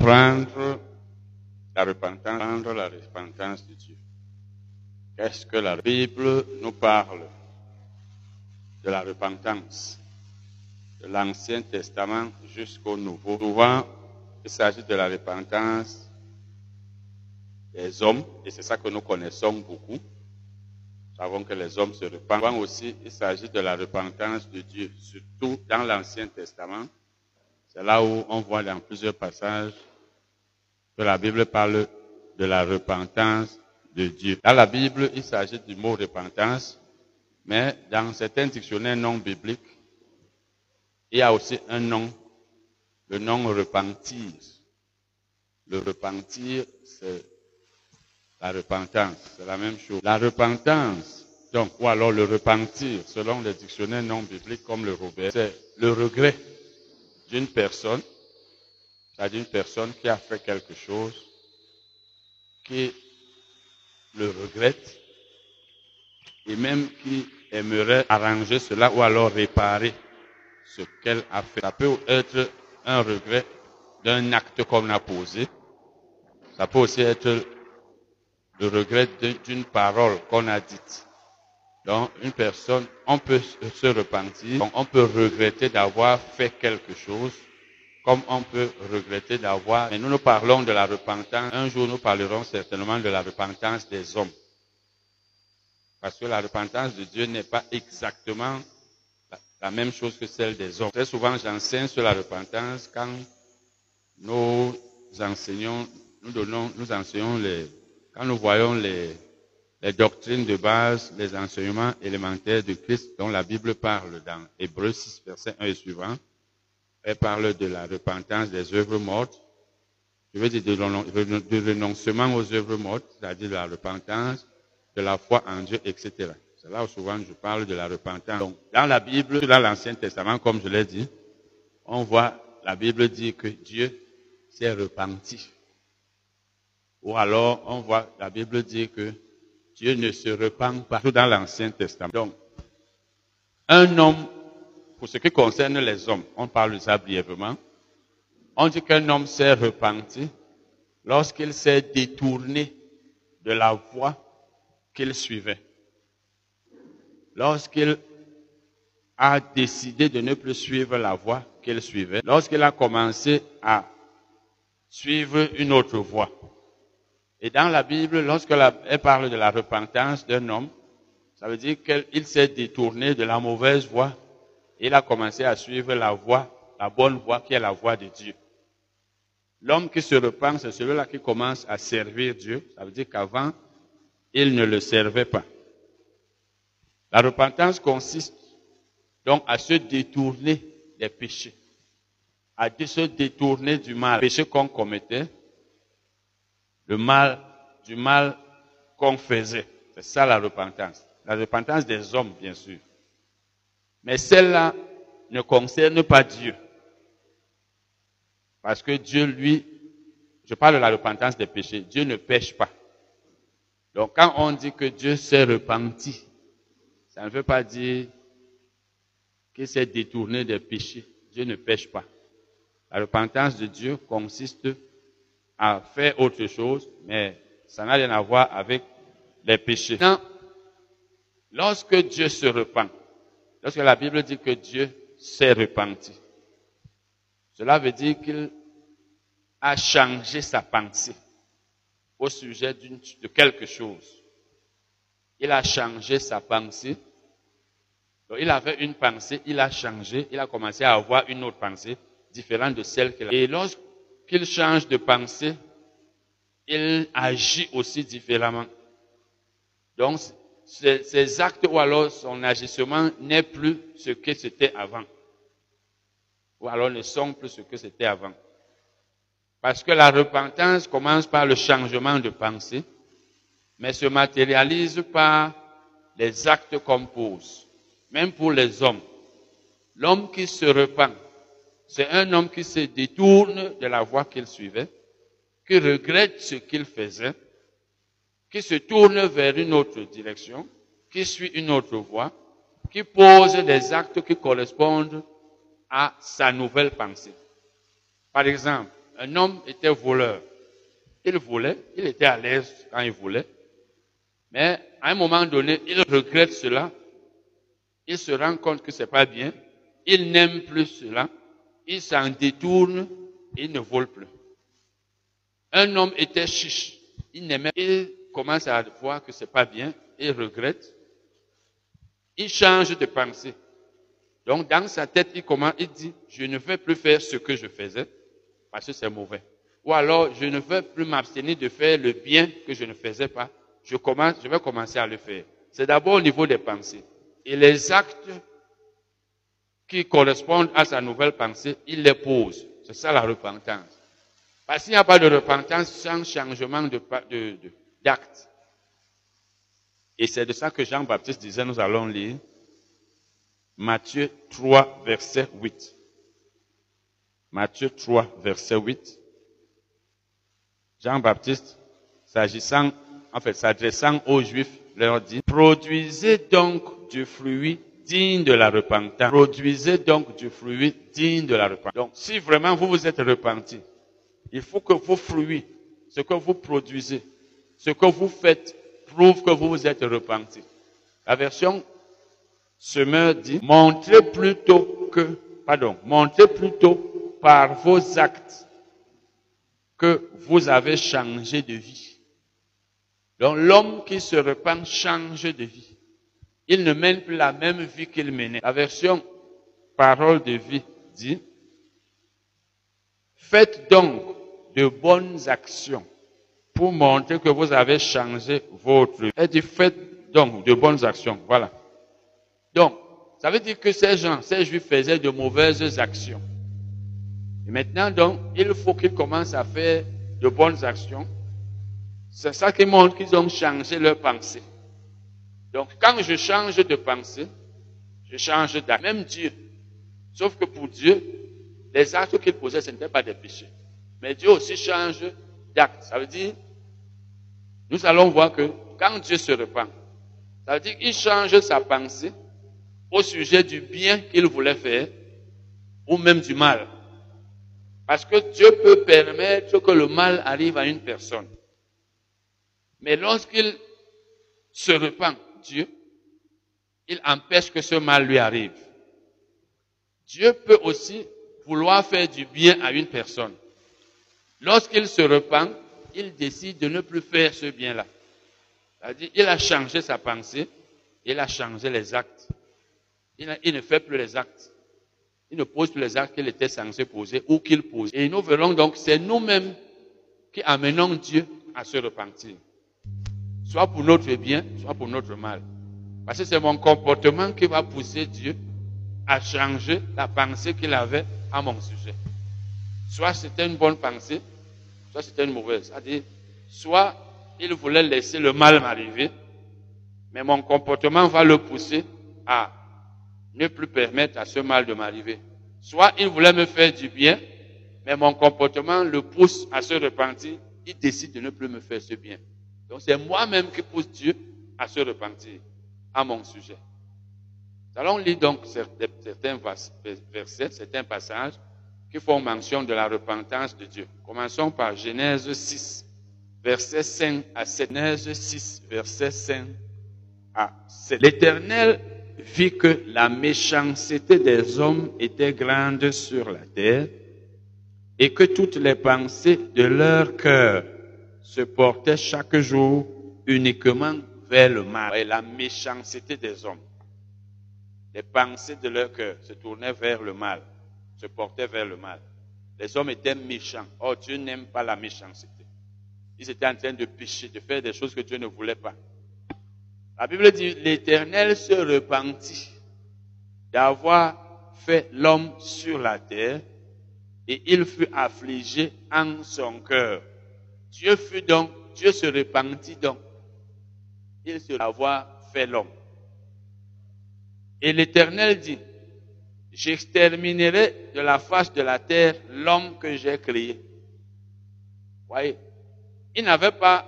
prendre la repentance, prendre la repentance de Dieu. Qu'est-ce que la Bible nous parle de la repentance de l'Ancien Testament jusqu'au Nouveau? Souvent, il s'agit de la repentance des hommes, et c'est ça que nous connaissons beaucoup. Nous savons que les hommes se repentent. Souvent aussi, il s'agit de la repentance de Dieu, surtout dans l'Ancien Testament. C'est là où on voit dans plusieurs passages que la Bible parle de la repentance de Dieu. Dans la Bible, il s'agit du mot repentance, mais dans certains dictionnaires non bibliques, il y a aussi un nom, le nom repentir. Le repentir, c'est la repentance, c'est la même chose. La repentance, donc, ou alors le repentir, selon les dictionnaires non bibliques comme le Robert, c'est le regret d'une personne, c'est-à-dire une personne qui a fait quelque chose, qui le regrette, et même qui aimerait arranger cela ou alors réparer ce qu'elle a fait. Ça peut être un regret d'un acte qu'on a posé. Ça peut aussi être le regret d'une parole qu'on a dite. Donc, une personne, on peut se repentir, on peut regretter d'avoir fait quelque chose, comme on peut regretter d'avoir... Mais nous nous parlons de la repentance. Un jour, nous parlerons certainement de la repentance des hommes. Parce que la repentance de Dieu n'est pas exactement la même chose que celle des hommes. Très souvent, j'enseigne sur la repentance quand nous enseignons, nous donnons, nous enseignons les, quand nous voyons les, les doctrines de base, les enseignements élémentaires de Christ dont la Bible parle dans Hébreux 6, verset 1 et suivant. Elle parle de la repentance des œuvres mortes. Je veux dire de, renoncement aux œuvres mortes, c'est-à-dire de la repentance, de la foi en Dieu, etc. C'est là où souvent je parle de la repentance. Donc, dans la Bible, dans l'Ancien Testament, comme je l'ai dit, on voit la Bible dire que Dieu s'est repenti. Ou alors, on voit la Bible dire que Dieu ne se repent pas. Tout dans l'Ancien Testament. Donc, un homme, pour ce qui concerne les hommes, on parle de ça brièvement, on dit qu'un homme s'est repenti lorsqu'il s'est détourné de la voie qu'il suivait. Lorsqu'il a décidé de ne plus suivre la voie qu'il suivait, lorsqu'il a commencé à suivre une autre voie. Et dans la Bible, lorsqu'elle parle de la repentance d'un homme, ça veut dire qu'il s'est détourné de la mauvaise voie il a commencé à suivre la voie, la bonne voie qui est la voie de Dieu. L'homme qui se repent, c'est celui-là qui commence à servir Dieu. Ça veut dire qu'avant, il ne le servait pas. La repentance consiste donc à se détourner des péchés, à se détourner du mal, le péché qu'on commettait, le mal, du mal qu'on faisait. C'est ça la repentance. La repentance des hommes, bien sûr. Mais celle-là ne concerne pas Dieu. Parce que Dieu, lui, je parle de la repentance des péchés, Dieu ne pêche pas. Donc quand on dit que Dieu s'est repenti, ça ne veut pas dire qu'il s'est détourné des péchés. Dieu ne pêche pas. La repentance de Dieu consiste à faire autre chose, mais ça n'a rien à voir avec les péchés. Non. Lorsque Dieu se repent, lorsque la Bible dit que Dieu s'est repenti, cela veut dire qu'il a changé sa pensée au sujet de quelque chose il a changé sa pensée. Donc, il avait une pensée, il a changé, il a commencé à avoir une autre pensée différente de celle qu'il a. Et lorsqu'il change de pensée, il agit aussi différemment. Donc, ses, actes ou alors son agissement n'est plus ce que c'était avant. Ou alors ne sont plus ce que c'était avant. Parce que la repentance commence par le changement de pensée mais se matérialise par les actes qu'on pose, même pour les hommes. L'homme qui se repent, c'est un homme qui se détourne de la voie qu'il suivait, qui regrette ce qu'il faisait, qui se tourne vers une autre direction, qui suit une autre voie, qui pose des actes qui correspondent à sa nouvelle pensée. Par exemple, un homme était voleur. Il volait, il était à l'aise quand il volait, mais à un moment donné, il regrette cela, il se rend compte que c'est pas bien, il n'aime plus cela, il s'en détourne, il ne vole plus. Un homme était chiche, il n'aimait, il commence à voir que c'est pas bien, il regrette, il change de pensée. Donc dans sa tête, il commence, il dit, je ne vais plus faire ce que je faisais parce que c'est mauvais. Ou alors, je ne veux plus m'abstenir de faire le bien que je ne faisais pas. Je commence, je vais commencer à le faire. C'est d'abord au niveau des pensées. Et les actes qui correspondent à sa nouvelle pensée, il les pose. C'est ça la repentance. Parce qu'il n'y a pas de repentance sans changement de, d'acte. Et c'est de ça que Jean-Baptiste disait, nous allons lire Matthieu 3, verset 8. Matthieu 3, verset 8. Jean-Baptiste, s'agissant, en fait, s'adressant aux Juifs, leur dit, produisez donc du fruit digne de la repentance. Produisez donc du fruit digne de la repentance. Donc, si vraiment vous vous êtes repenti, il faut que vos fruits, ce que vous produisez, ce que vous faites, prouve que vous vous êtes repenti. La version semeur dit, montrez plutôt que, pardon, montrez plutôt par vos actes que vous avez changé de vie. Donc l'homme qui se repent change de vie. Il ne mène plus la même vie qu'il menait. La version parole de vie dit, faites donc de bonnes actions pour montrer que vous avez changé votre vie. Elle dit, faites donc de bonnes actions. Voilà. Donc, ça veut dire que ces gens, ces juifs faisaient de mauvaises actions. Et maintenant, donc, il faut qu'ils commencent à faire de bonnes actions. C'est ça qui montre qu'ils ont changé leur pensée. Donc, quand je change de pensée, je change d'acte. Même Dieu. Sauf que pour Dieu, les actes qu'il posait, ce n'étaient pas des péchés. Mais Dieu aussi change d'acte. Ça veut dire, nous allons voir que quand Dieu se repent, ça veut dire qu'il change sa pensée au sujet du bien qu'il voulait faire ou même du mal. Parce que Dieu peut permettre que le mal arrive à une personne. Mais lorsqu'il se repent, Dieu, il empêche que ce mal lui arrive. Dieu peut aussi vouloir faire du bien à une personne. Lorsqu'il se repent, il décide de ne plus faire ce bien-là. C'est-à-dire, il a changé sa pensée, il a changé les actes. Il, ne fait plus les actes. Il ne pose plus les actes qu'il était censé poser ou qu'il pose. Et nous verrons donc, c'est nous-mêmes qui amenons Dieu à se repentir. Soit pour notre bien, soit pour notre mal. Parce que c'est mon comportement qui va pousser Dieu à changer la pensée qu'il avait à mon sujet. Soit c'était une bonne pensée, soit c'était une mauvaise. C'est-à-dire, soit il voulait laisser le mal m'arriver, mais mon comportement va le pousser à ne plus permettre à ce mal de m'arriver. Soit il voulait me faire du bien, mais mon comportement le pousse à se repentir, il décide de ne plus me faire ce bien. Donc c'est moi-même qui pousse Dieu à se repentir à mon sujet. Nous allons lire donc certains versets, certains passages qui font mention de la repentance de Dieu. Commençons par Genèse 6, verset 5 à 7. Genèse 6, verset 5 à 7. L'Éternel vit que la méchanceté des hommes était grande sur la terre et que toutes les pensées de leur cœur se portaient chaque jour uniquement vers le mal. Et la méchanceté des hommes, les pensées de leur cœur se tournaient vers le mal, se portaient vers le mal. Les hommes étaient méchants. Oh, Dieu n'aime pas la méchanceté. Ils étaient en train de pécher, de faire des choses que Dieu ne voulait pas. La Bible dit, l'Éternel se repentit d'avoir fait l'homme sur la terre et il fut affligé en son cœur. Dieu fut donc, Dieu se repentit donc. Il se avoir fait l'homme. Et l'Éternel dit, j'exterminerai de la face de la terre l'homme que j'ai créé. Voyez, il n'avait pas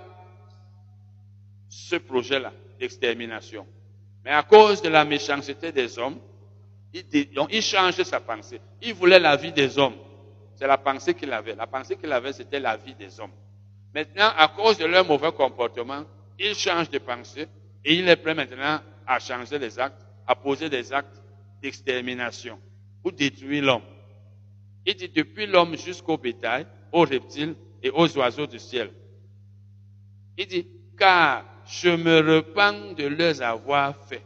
ce projet-là d'extermination. Mais à cause de la méchanceté des hommes, il, il change sa pensée. Il voulait la vie des hommes. C'est la pensée qu'il avait. La pensée qu'il avait, c'était la vie des hommes. Maintenant, à cause de leur mauvais comportement, il change de pensée et il est prêt maintenant à changer les actes, à poser des actes d'extermination pour détruire l'homme. Il dit depuis l'homme jusqu'au bétail, aux reptiles et aux oiseaux du ciel. Il dit, car je me repens de les avoir fait.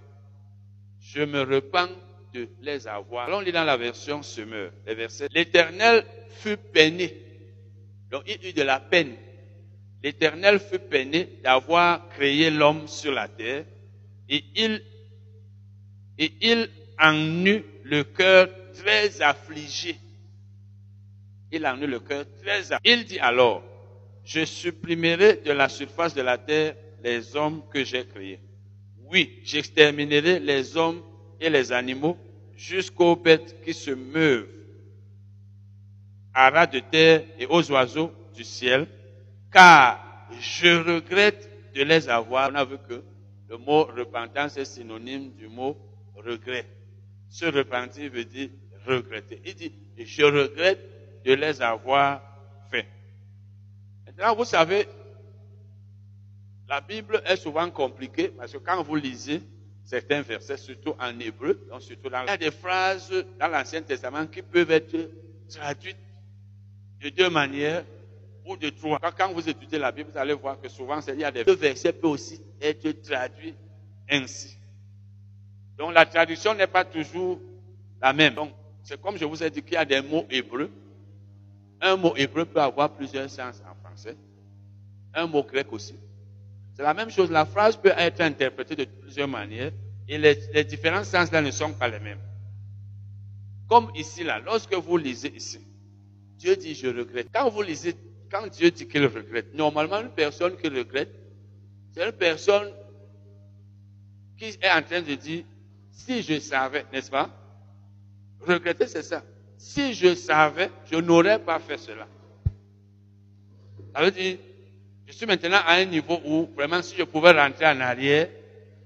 Je me repens de les avoir. Allons lire dans la version semeur, les versets. L'éternel fut peiné. Donc il eut de la peine. L'éternel fut peiné d'avoir créé l'homme sur la terre et il, et il en eut le cœur très affligé. Il en eut le cœur très affligé. Il dit alors, je supprimerai de la surface de la terre les hommes que j'ai créés. Oui, j'exterminerai les hommes et les animaux jusqu'aux bêtes qui se meuvent, à ras de terre et aux oiseaux du ciel, car je regrette de les avoir. On a vu que le mot repentance est synonyme du mot regret. Se repentir veut dire regretter. Il dit, je regrette de les avoir fait. Maintenant, vous savez, la Bible est souvent compliquée parce que quand vous lisez certains versets, surtout en hébreu, surtout dans, il y a des phrases dans l'Ancien Testament qui peuvent être traduites de deux manières ou de trois. Quand vous étudiez la Bible, vous allez voir que souvent, il y a des versets peuvent aussi être traduits ainsi. Donc la traduction n'est pas toujours la même. Donc c'est comme je vous ai dit qu'il y a des mots hébreux. Un mot hébreu peut avoir plusieurs sens en français. Un mot grec aussi. C'est la même chose. La phrase peut être interprétée de plusieurs manières et les, différents sens là ne sont pas les mêmes. Comme ici là, lorsque vous lisez ici, Dieu dit je regrette. Quand vous lisez, quand Dieu dit qu'il regrette, normalement une personne qui regrette, c'est une personne qui est en train de dire si je savais, n'est-ce pas? Regretter c'est ça. Si je savais, je n'aurais pas fait cela. Ça veut dire je suis maintenant à un niveau où, vraiment, si je pouvais rentrer en arrière,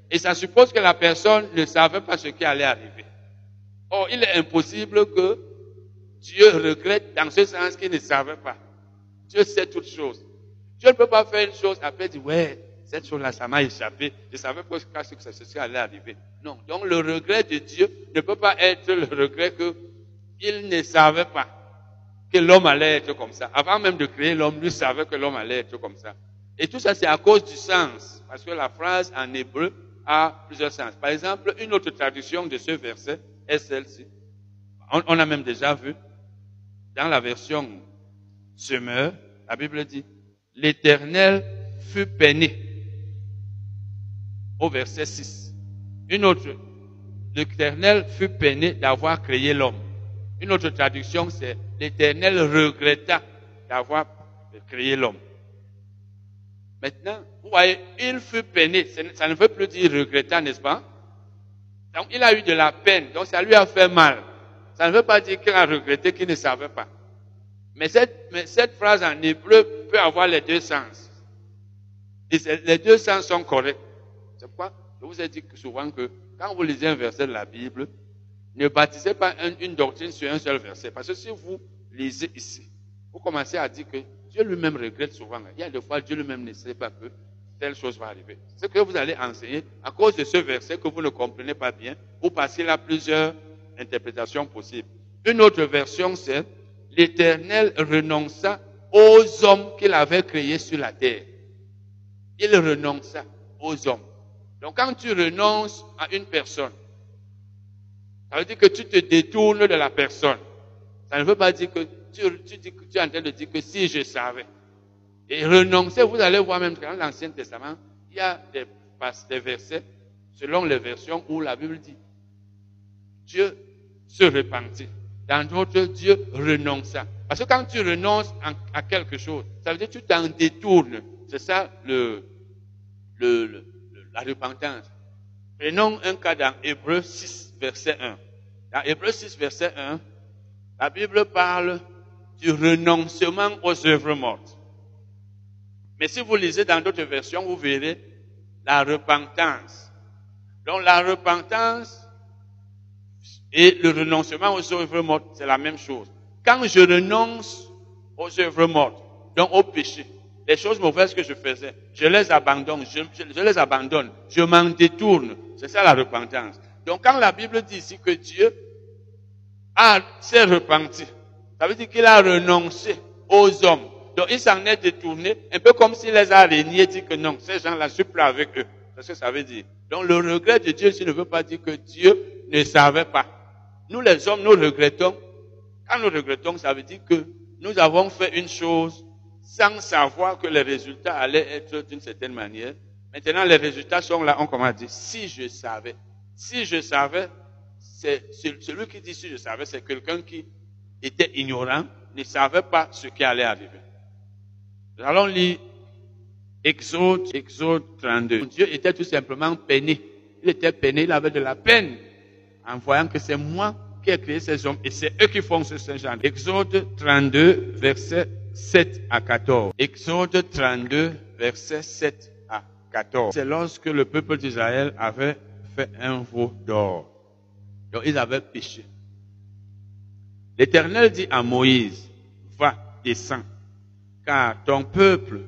et ça suppose que la personne ne savait pas ce qui allait arriver. Or, il est impossible que Dieu regrette dans ce sens qu'il ne savait pas. Dieu sait toutes choses. Dieu ne peut pas faire une chose après dire, ouais, cette chose-là, ça m'a échappé. Je savais pas ce que ceci allait arriver. Non. Donc, le regret de Dieu ne peut pas être le regret qu'il ne savait pas que l'homme allait être comme ça. Avant même de créer l'homme, lui savait que l'homme allait être comme ça. Et tout ça, c'est à cause du sens. Parce que la phrase en hébreu a plusieurs sens. Par exemple, une autre traduction de ce verset est celle-ci. On, a même déjà vu, dans la version semeur, la Bible dit, l'éternel fut peiné. Au verset 6. Une autre, l'éternel fut peiné d'avoir créé l'homme. Une autre traduction, c'est l'Éternel regretta d'avoir créé l'homme. Maintenant, vous voyez, il fut peiné. Ça ne veut plus dire regretta, n'est-ce pas? Donc, il a eu de la peine. Donc, ça lui a fait mal. Ça ne veut pas dire qu'il a regretté qu'il ne savait pas. Mais cette, phrase en hébreu peut avoir les deux sens. Les deux sens sont corrects. C'est pourquoi je vous ai dit souvent que quand vous lisez un verset de la Bible, ne baptisez pas une doctrine sur un seul verset. Parce que si vous lisez ici, vous commencez à dire que Dieu lui-même regrette souvent. Il y a des fois, Dieu lui-même ne sait pas que telle chose va arriver. Ce que vous allez enseigner, à cause de ce verset que vous ne comprenez pas bien, vous passez là plusieurs interprétations possibles. Une autre version, c'est l'Éternel renonça aux hommes qu'il avait créés sur la terre. Il renonça aux hommes. Donc quand tu renonces à une personne, ça veut dire que tu te détournes de la personne. Ça ne veut pas dire que tu, tu, es en train de dire que si je savais. Et renoncer, vous allez voir même dans l'Ancien Testament, il y a des, des versets, selon les versions, où la Bible dit Dieu se repentit. Dans d'autres, Dieu renonça. Parce que quand tu renonces à quelque chose, ça veut dire que tu t'en détournes. C'est ça le, le, la repentance. Prenons un cas dans Hébreu 6, verset 1. Dans Hébreu 6, verset 1, la Bible parle du renoncement aux œuvres mortes. Mais si vous lisez dans d'autres versions, vous verrez la repentance. Donc la repentance et le renoncement aux œuvres mortes, c'est la même chose. Quand je renonce aux œuvres mortes, donc au péché, les choses mauvaises que je faisais, je les abandonne, je, je les abandonne, je m'en détourne. C'est ça la repentance. Donc quand la Bible dit ici que Dieu a s'est repenti, ça veut dire qu'il a renoncé aux hommes. Donc il s'en est détourné, un peu comme s'il les a reniés, dit que non, ces gens-là, je suis plus avec eux. C'est ce que ça veut dire. Donc le regret de Dieu ici ne veut pas dire que Dieu ne savait pas. Nous les hommes, nous regrettons. Quand nous regrettons, ça veut dire que nous avons fait une chose sans savoir que les résultats allaient être d'une certaine manière. Maintenant, les résultats sont là, on commence à dire, si je savais, si je savais, c'est celui qui dit si je savais, c'est quelqu'un qui était ignorant, ne savait pas ce qui allait arriver. Nous allons lire Exode, Exode 32. Dieu était tout simplement peiné. Il était peiné, il avait de la peine en voyant que c'est moi qui ai créé ces hommes et c'est eux qui font ce Saint-Jean. Exode 32, verset 7 à 14. Exode 32, verset 7 à 14. C'est lorsque le peuple d'Israël avait fait un veau d'or. Donc ils avaient péché. L'Éternel dit à Moïse, va, descends, car ton peuple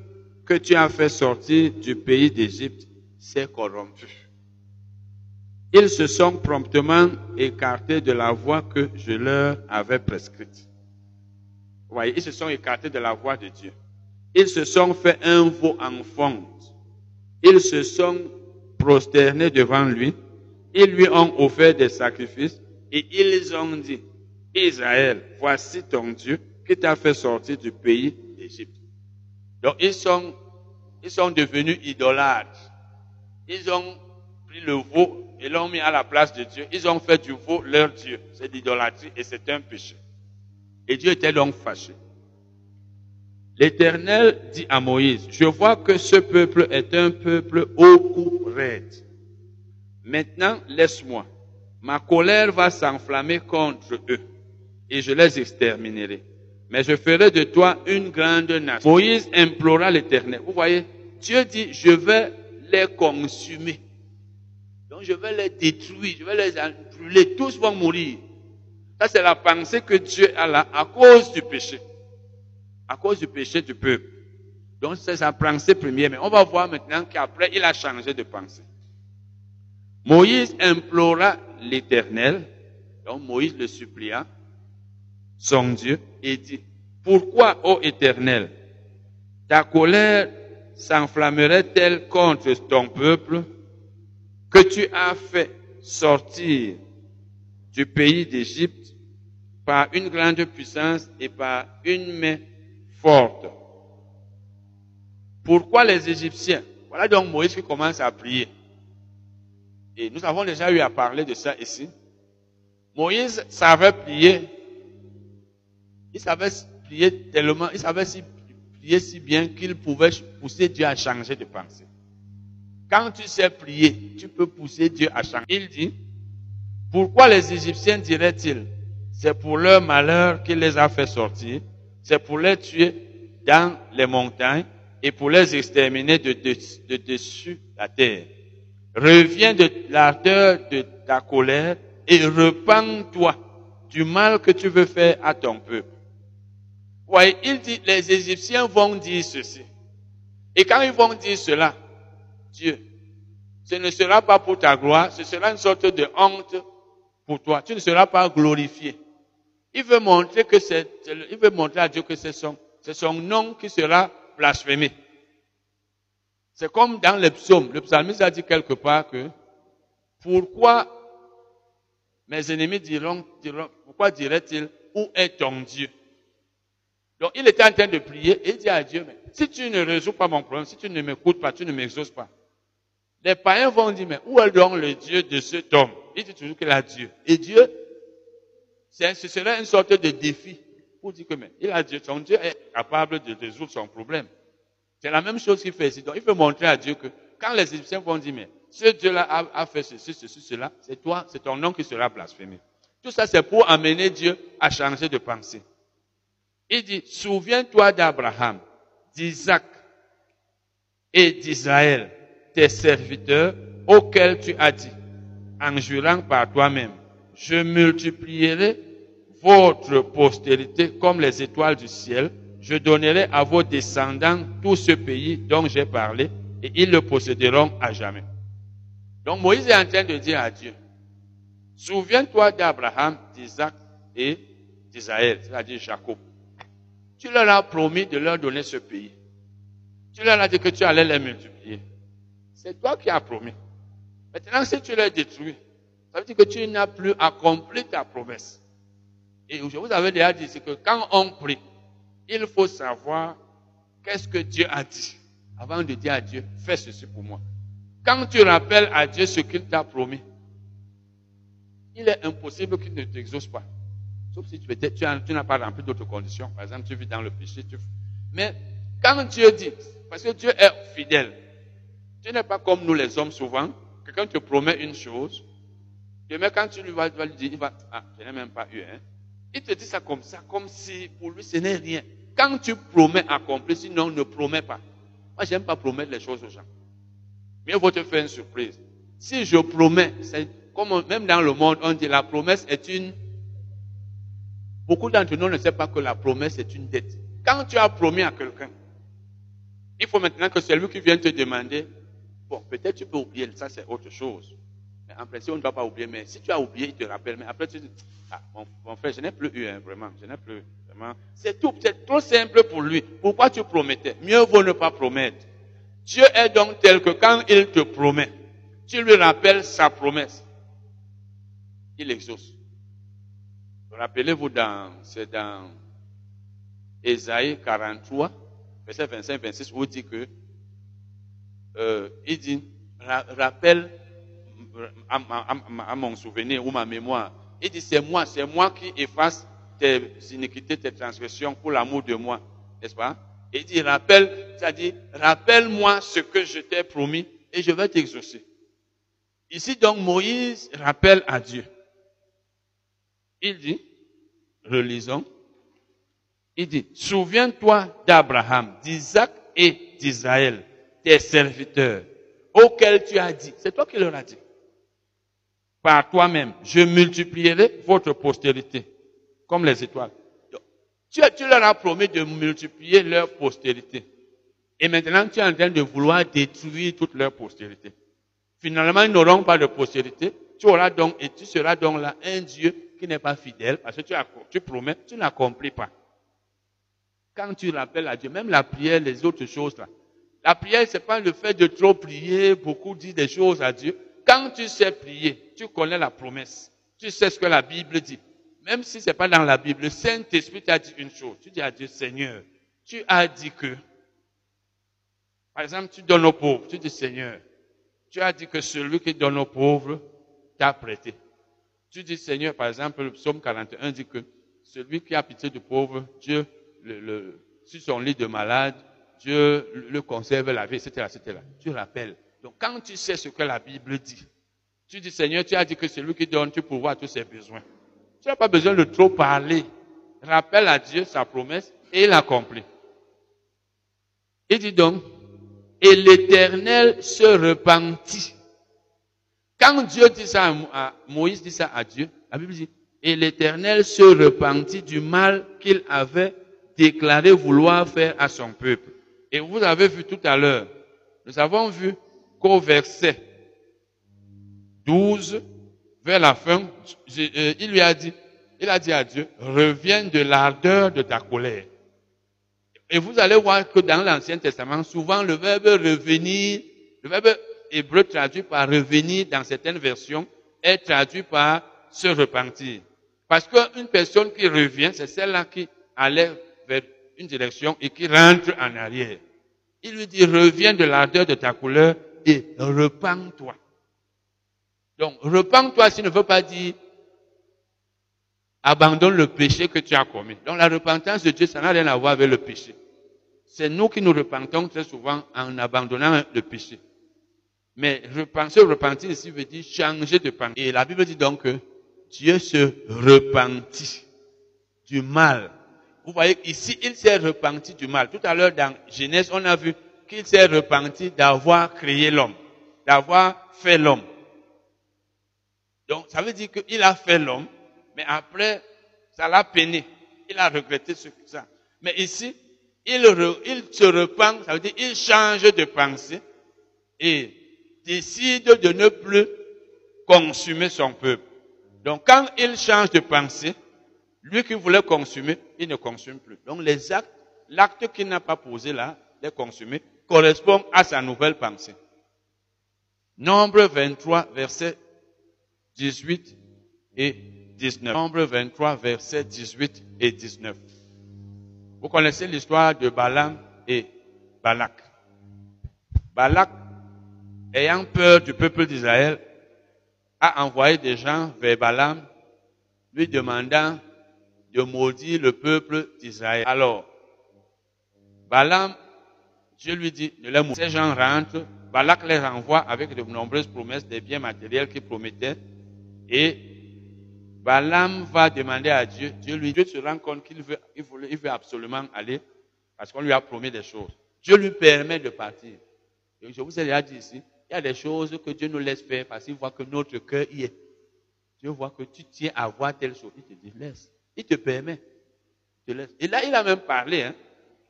que tu as fait sortir du pays d'Égypte s'est corrompu. Ils se sont promptement écartés de la voie que je leur avais prescrite. Ils se sont écartés de la voie de Dieu. Ils se sont fait un veau en fonte. Ils se sont prosternés devant lui ils lui ont offert des sacrifices et ils ont dit, Israël, voici ton Dieu qui t'a fait sortir du pays d'Égypte. Donc ils sont, ils sont devenus idolâtres. Ils ont pris le veau et l'ont mis à la place de Dieu. Ils ont fait du veau leur Dieu. C'est l'idolâtrie et c'est un péché. Et Dieu était donc fâché. L'Éternel dit à Moïse, je vois que ce peuple est un peuple au cou. Maintenant, laisse-moi. Ma colère va s'enflammer contre eux et je les exterminerai. Mais je ferai de toi une grande nation. Moïse implora l'Éternel. Vous voyez, Dieu dit, je vais les consumer. Donc je vais les détruire, je vais les brûler, tous vont mourir. Ça, c'est la pensée que Dieu a là à cause du péché. À cause du péché du peuple. Donc c'est sa pensée première. Mais on va voir maintenant qu'après, il a changé de pensée. Moïse implora l'Éternel, donc Moïse le supplia, son Dieu, et dit, pourquoi, ô Éternel, ta colère s'enflammerait-elle contre ton peuple que tu as fait sortir du pays d'Égypte par une grande puissance et par une main forte Pourquoi les Égyptiens? Voilà donc Moïse qui commence à prier. Et nous avons déjà eu à parler de ça ici. Moïse savait prier. Il savait prier tellement, il savait prier si bien qu'il pouvait pousser Dieu à changer de pensée. Quand tu sais prier, tu peux pousser Dieu à changer. Il dit, pourquoi les Égyptiens diraient-ils, c'est pour leur malheur qu'il les a fait sortir, c'est pour les tuer dans les montagnes et pour les exterminer de, de dessus la terre? Reviens de l'ardeur de ta colère et repens-toi du mal que tu veux faire à ton peuple. Voyez, il dit, les Égyptiens vont dire ceci. Et quand ils vont dire cela, Dieu, ce ne sera pas pour ta gloire, ce sera une sorte de honte pour toi. Tu ne seras pas glorifié. Il veut montrer que c'est, il veut montrer à Dieu que c'est son, c'est son nom qui sera blasphémé. C'est comme dans les psaumes. Le psalmiste a dit quelque part que pourquoi mes ennemis diront, diront pourquoi diraient-ils, où est ton Dieu? Donc il était en train de prier et il dit à Dieu, mais si tu ne résous pas mon problème, si tu ne m'écoutes pas, tu ne m'exauces pas. Les païens vont dire, mais où est donc le Dieu de cet homme? Il dit toujours qu'il a Dieu. Et Dieu, ce serait une sorte de défi pour dire que, mais il a Dieu, son Dieu est capable de résoudre son problème. C'est la même chose qu'il fait ici. Donc, il faut montrer à Dieu que quand les Égyptiens vont dire, mais ce Dieu-là a, fait ceci, ceci, cela, c'est toi, c'est ton nom qui sera blasphémé. Tout ça, c'est pour amener Dieu à changer de pensée. Il dit, souviens-toi d'Abraham, d'Isaac et d'Israël, tes serviteurs, auxquels tu as dit, en jurant par toi-même, je multiplierai votre postérité comme les étoiles du ciel. Je donnerai à vos descendants tout ce pays dont j'ai parlé et ils le posséderont à jamais. Donc Moïse est en train de dire à Dieu, souviens-toi d'Abraham, d'Isaac et d'Israël, c'est-à-dire Jacob. Tu leur as promis de leur donner ce pays. Tu leur as dit que tu allais les multiplier. C'est toi qui as promis. Maintenant, si tu les détruis, ça veut dire que tu n'as plus accompli ta promesse. Et je vous avais déjà dit, que quand on prie, il faut savoir qu'est-ce que Dieu a dit avant de dire à Dieu, fais ceci pour moi. Quand tu rappelles à Dieu ce qu'il t'a promis, il est impossible qu'il ne t'exauce pas. Sauf si tu n'as pas rempli d'autres conditions. Par exemple, tu vis dans le péché. Mais quand Dieu dit, parce que Dieu est fidèle, tu n'es pas comme nous les hommes souvent, que quand tu promets une chose, demain quand tu lui vas, lui dire, il va, ah, je n'ai même pas eu, hein. Il te dit ça comme ça, comme si pour lui ce n'est rien. Quand tu promets accomplir, sinon ne promets pas. Moi, j'aime pas promettre les choses aux gens. Mieux vaut te faire une surprise. Si je promets, même dans le monde, on dit la promesse est une. Beaucoup d'entre nous ne savent pas que la promesse est une dette. Quand tu as promis à quelqu'un, il faut maintenant que celui qui vient te demander, bon, peut-être tu peux oublier, ça c'est autre chose. Mais en principe, on ne doit pas oublier. Mais si tu as oublié, il te rappelle. Mais après, tu dis, ah, mon, frère, je n'ai plus eu, hein, vraiment. Je n'ai plus, vraiment. C'est tout, c'est trop simple pour lui. Pourquoi tu promettais? Mieux vaut ne pas promettre. Dieu est donc tel que quand il te promet, tu lui rappelles sa promesse. Il exauce. Rappelez-vous dans, c'est dans Ésaïe 43, verset 25-26, où il dit que, euh, il dit, rappelle à, mon souvenir ou ma mémoire. Il dit, c'est moi, c'est moi qui efface tes iniquités, tes transgressions pour l'amour de moi. N'est-ce pas? Il dit, rappelle, c'est-à-dire, rappelle-moi ce que je t'ai promis et je vais t'exaucer. Ici, donc, Moïse rappelle à Dieu. Il dit, relisons, il dit, souviens-toi d'Abraham, d'Isaac et d'Israël, tes serviteurs, auxquels tu as dit, c'est toi qui leur as dit, par toi-même, je multiplierai votre postérité, comme les étoiles. Tu, leur as promis de multiplier leur postérité. Et maintenant, tu es en train de vouloir détruire toute leur postérité. Finalement, ils n'auront pas de postérité. Tu auras donc, et tu seras donc là un Dieu qui n'est pas fidèle, parce que tu promets, tu n'accomplis pas. Quand tu rappelles à Dieu, même la prière, les autres choses là. La prière, c'est pas le fait de trop prier, beaucoup dire des choses à Dieu. Quand tu sais prier, tu connais la promesse. Tu sais ce que la Bible dit. Même si ce n'est pas dans la Bible, le Saint-Esprit t'a dit une chose. Tu dis à Dieu, Seigneur, tu as dit que, par exemple, tu donnes aux pauvres. Tu dis, Seigneur, tu as dit que celui qui donne aux pauvres t'a prêté. Tu dis, Seigneur, par exemple, le psaume 41 dit que celui qui a pitié du pauvre, Dieu, le, le, sur son lit de malade, Dieu le conserve la vie, etc., etc. Tu rappelles. Donc, quand tu sais ce que la Bible dit, tu dis, Seigneur, tu as dit que c'est lui qui donne, tu pourvois tous ses besoins. Tu n'as pas besoin de trop parler. Rappelle à Dieu sa promesse et il accomplit. Il dit donc, et l'Éternel se repentit. Quand Dieu dit ça à Moïse dit ça à Dieu, la Bible dit, et l'Éternel se repentit du mal qu'il avait déclaré vouloir faire à son peuple. Et vous avez vu tout à l'heure, nous avons vu qu'au verset 12, vers la fin, euh, il lui a dit, il a dit à Dieu, reviens de l'ardeur de ta colère. Et vous allez voir que dans l'Ancien Testament, souvent le verbe revenir, le verbe hébreu traduit par revenir dans certaines versions est traduit par se repentir. Parce qu'une personne qui revient, c'est celle-là qui allait vers une direction et qui rentre en arrière. Il lui dit, reviens de l'ardeur de ta couleur et repens-toi. Donc, repens-toi, s'il ne veut pas dire abandonne le péché que tu as commis. Donc, la repentance de Dieu, ça n'a rien à voir avec le péché. C'est nous qui nous repentons très souvent en abandonnant le péché. Mais repenser, repentir ici veut dire changer de pensée. Et la Bible dit donc que Dieu se repentit du mal. Vous voyez, ici, il s'est repenti du mal. Tout à l'heure, dans Genèse, on a vu qu'il s'est repenti d'avoir créé l'homme, d'avoir fait l'homme. Donc, ça veut dire qu'il a fait l'homme, mais après Ça l'a peiné. Il a regretté ce, ça. Mais ici, il, il se repent, ça veut dire il change de pensée et décide de ne plus consumer son peuple. Donc quand il change de pensée, lui qui voulait consommer, il ne consomme plus. Donc les actes, l'acte qu'il n'a pas posé là, de consommer, correspond à sa nouvelle pensée. Nombre 23, verset 18 et 19. Nombre 23, verset 18 et 19. Vous connaissez l'histoire de Balaam et Balak. Balak, ayant peur du peuple d'Israël, a envoyé des gens vers Balaam, lui demandant de maudire le peuple d'Israël. Alors, Balaam, Dieu lui dit ne les Ces gens rentrent, Balak les renvoie avec de nombreuses promesses, des biens matériels qu'il promettait, et Balaam va demander à Dieu, Dieu lui, Dieu se rend compte qu'il veut, absolument aller, parce qu'on lui a promis des choses. Dieu lui permet de partir. Je vous ai déjà dit ici, il y a des choses que Dieu nous laisse faire parce qu'il voit que notre cœur y est. Dieu voit que tu tiens à voir telle chose. Il te dit, laisse. Il te permet. te laisse. Et là, il a même parlé. Hein,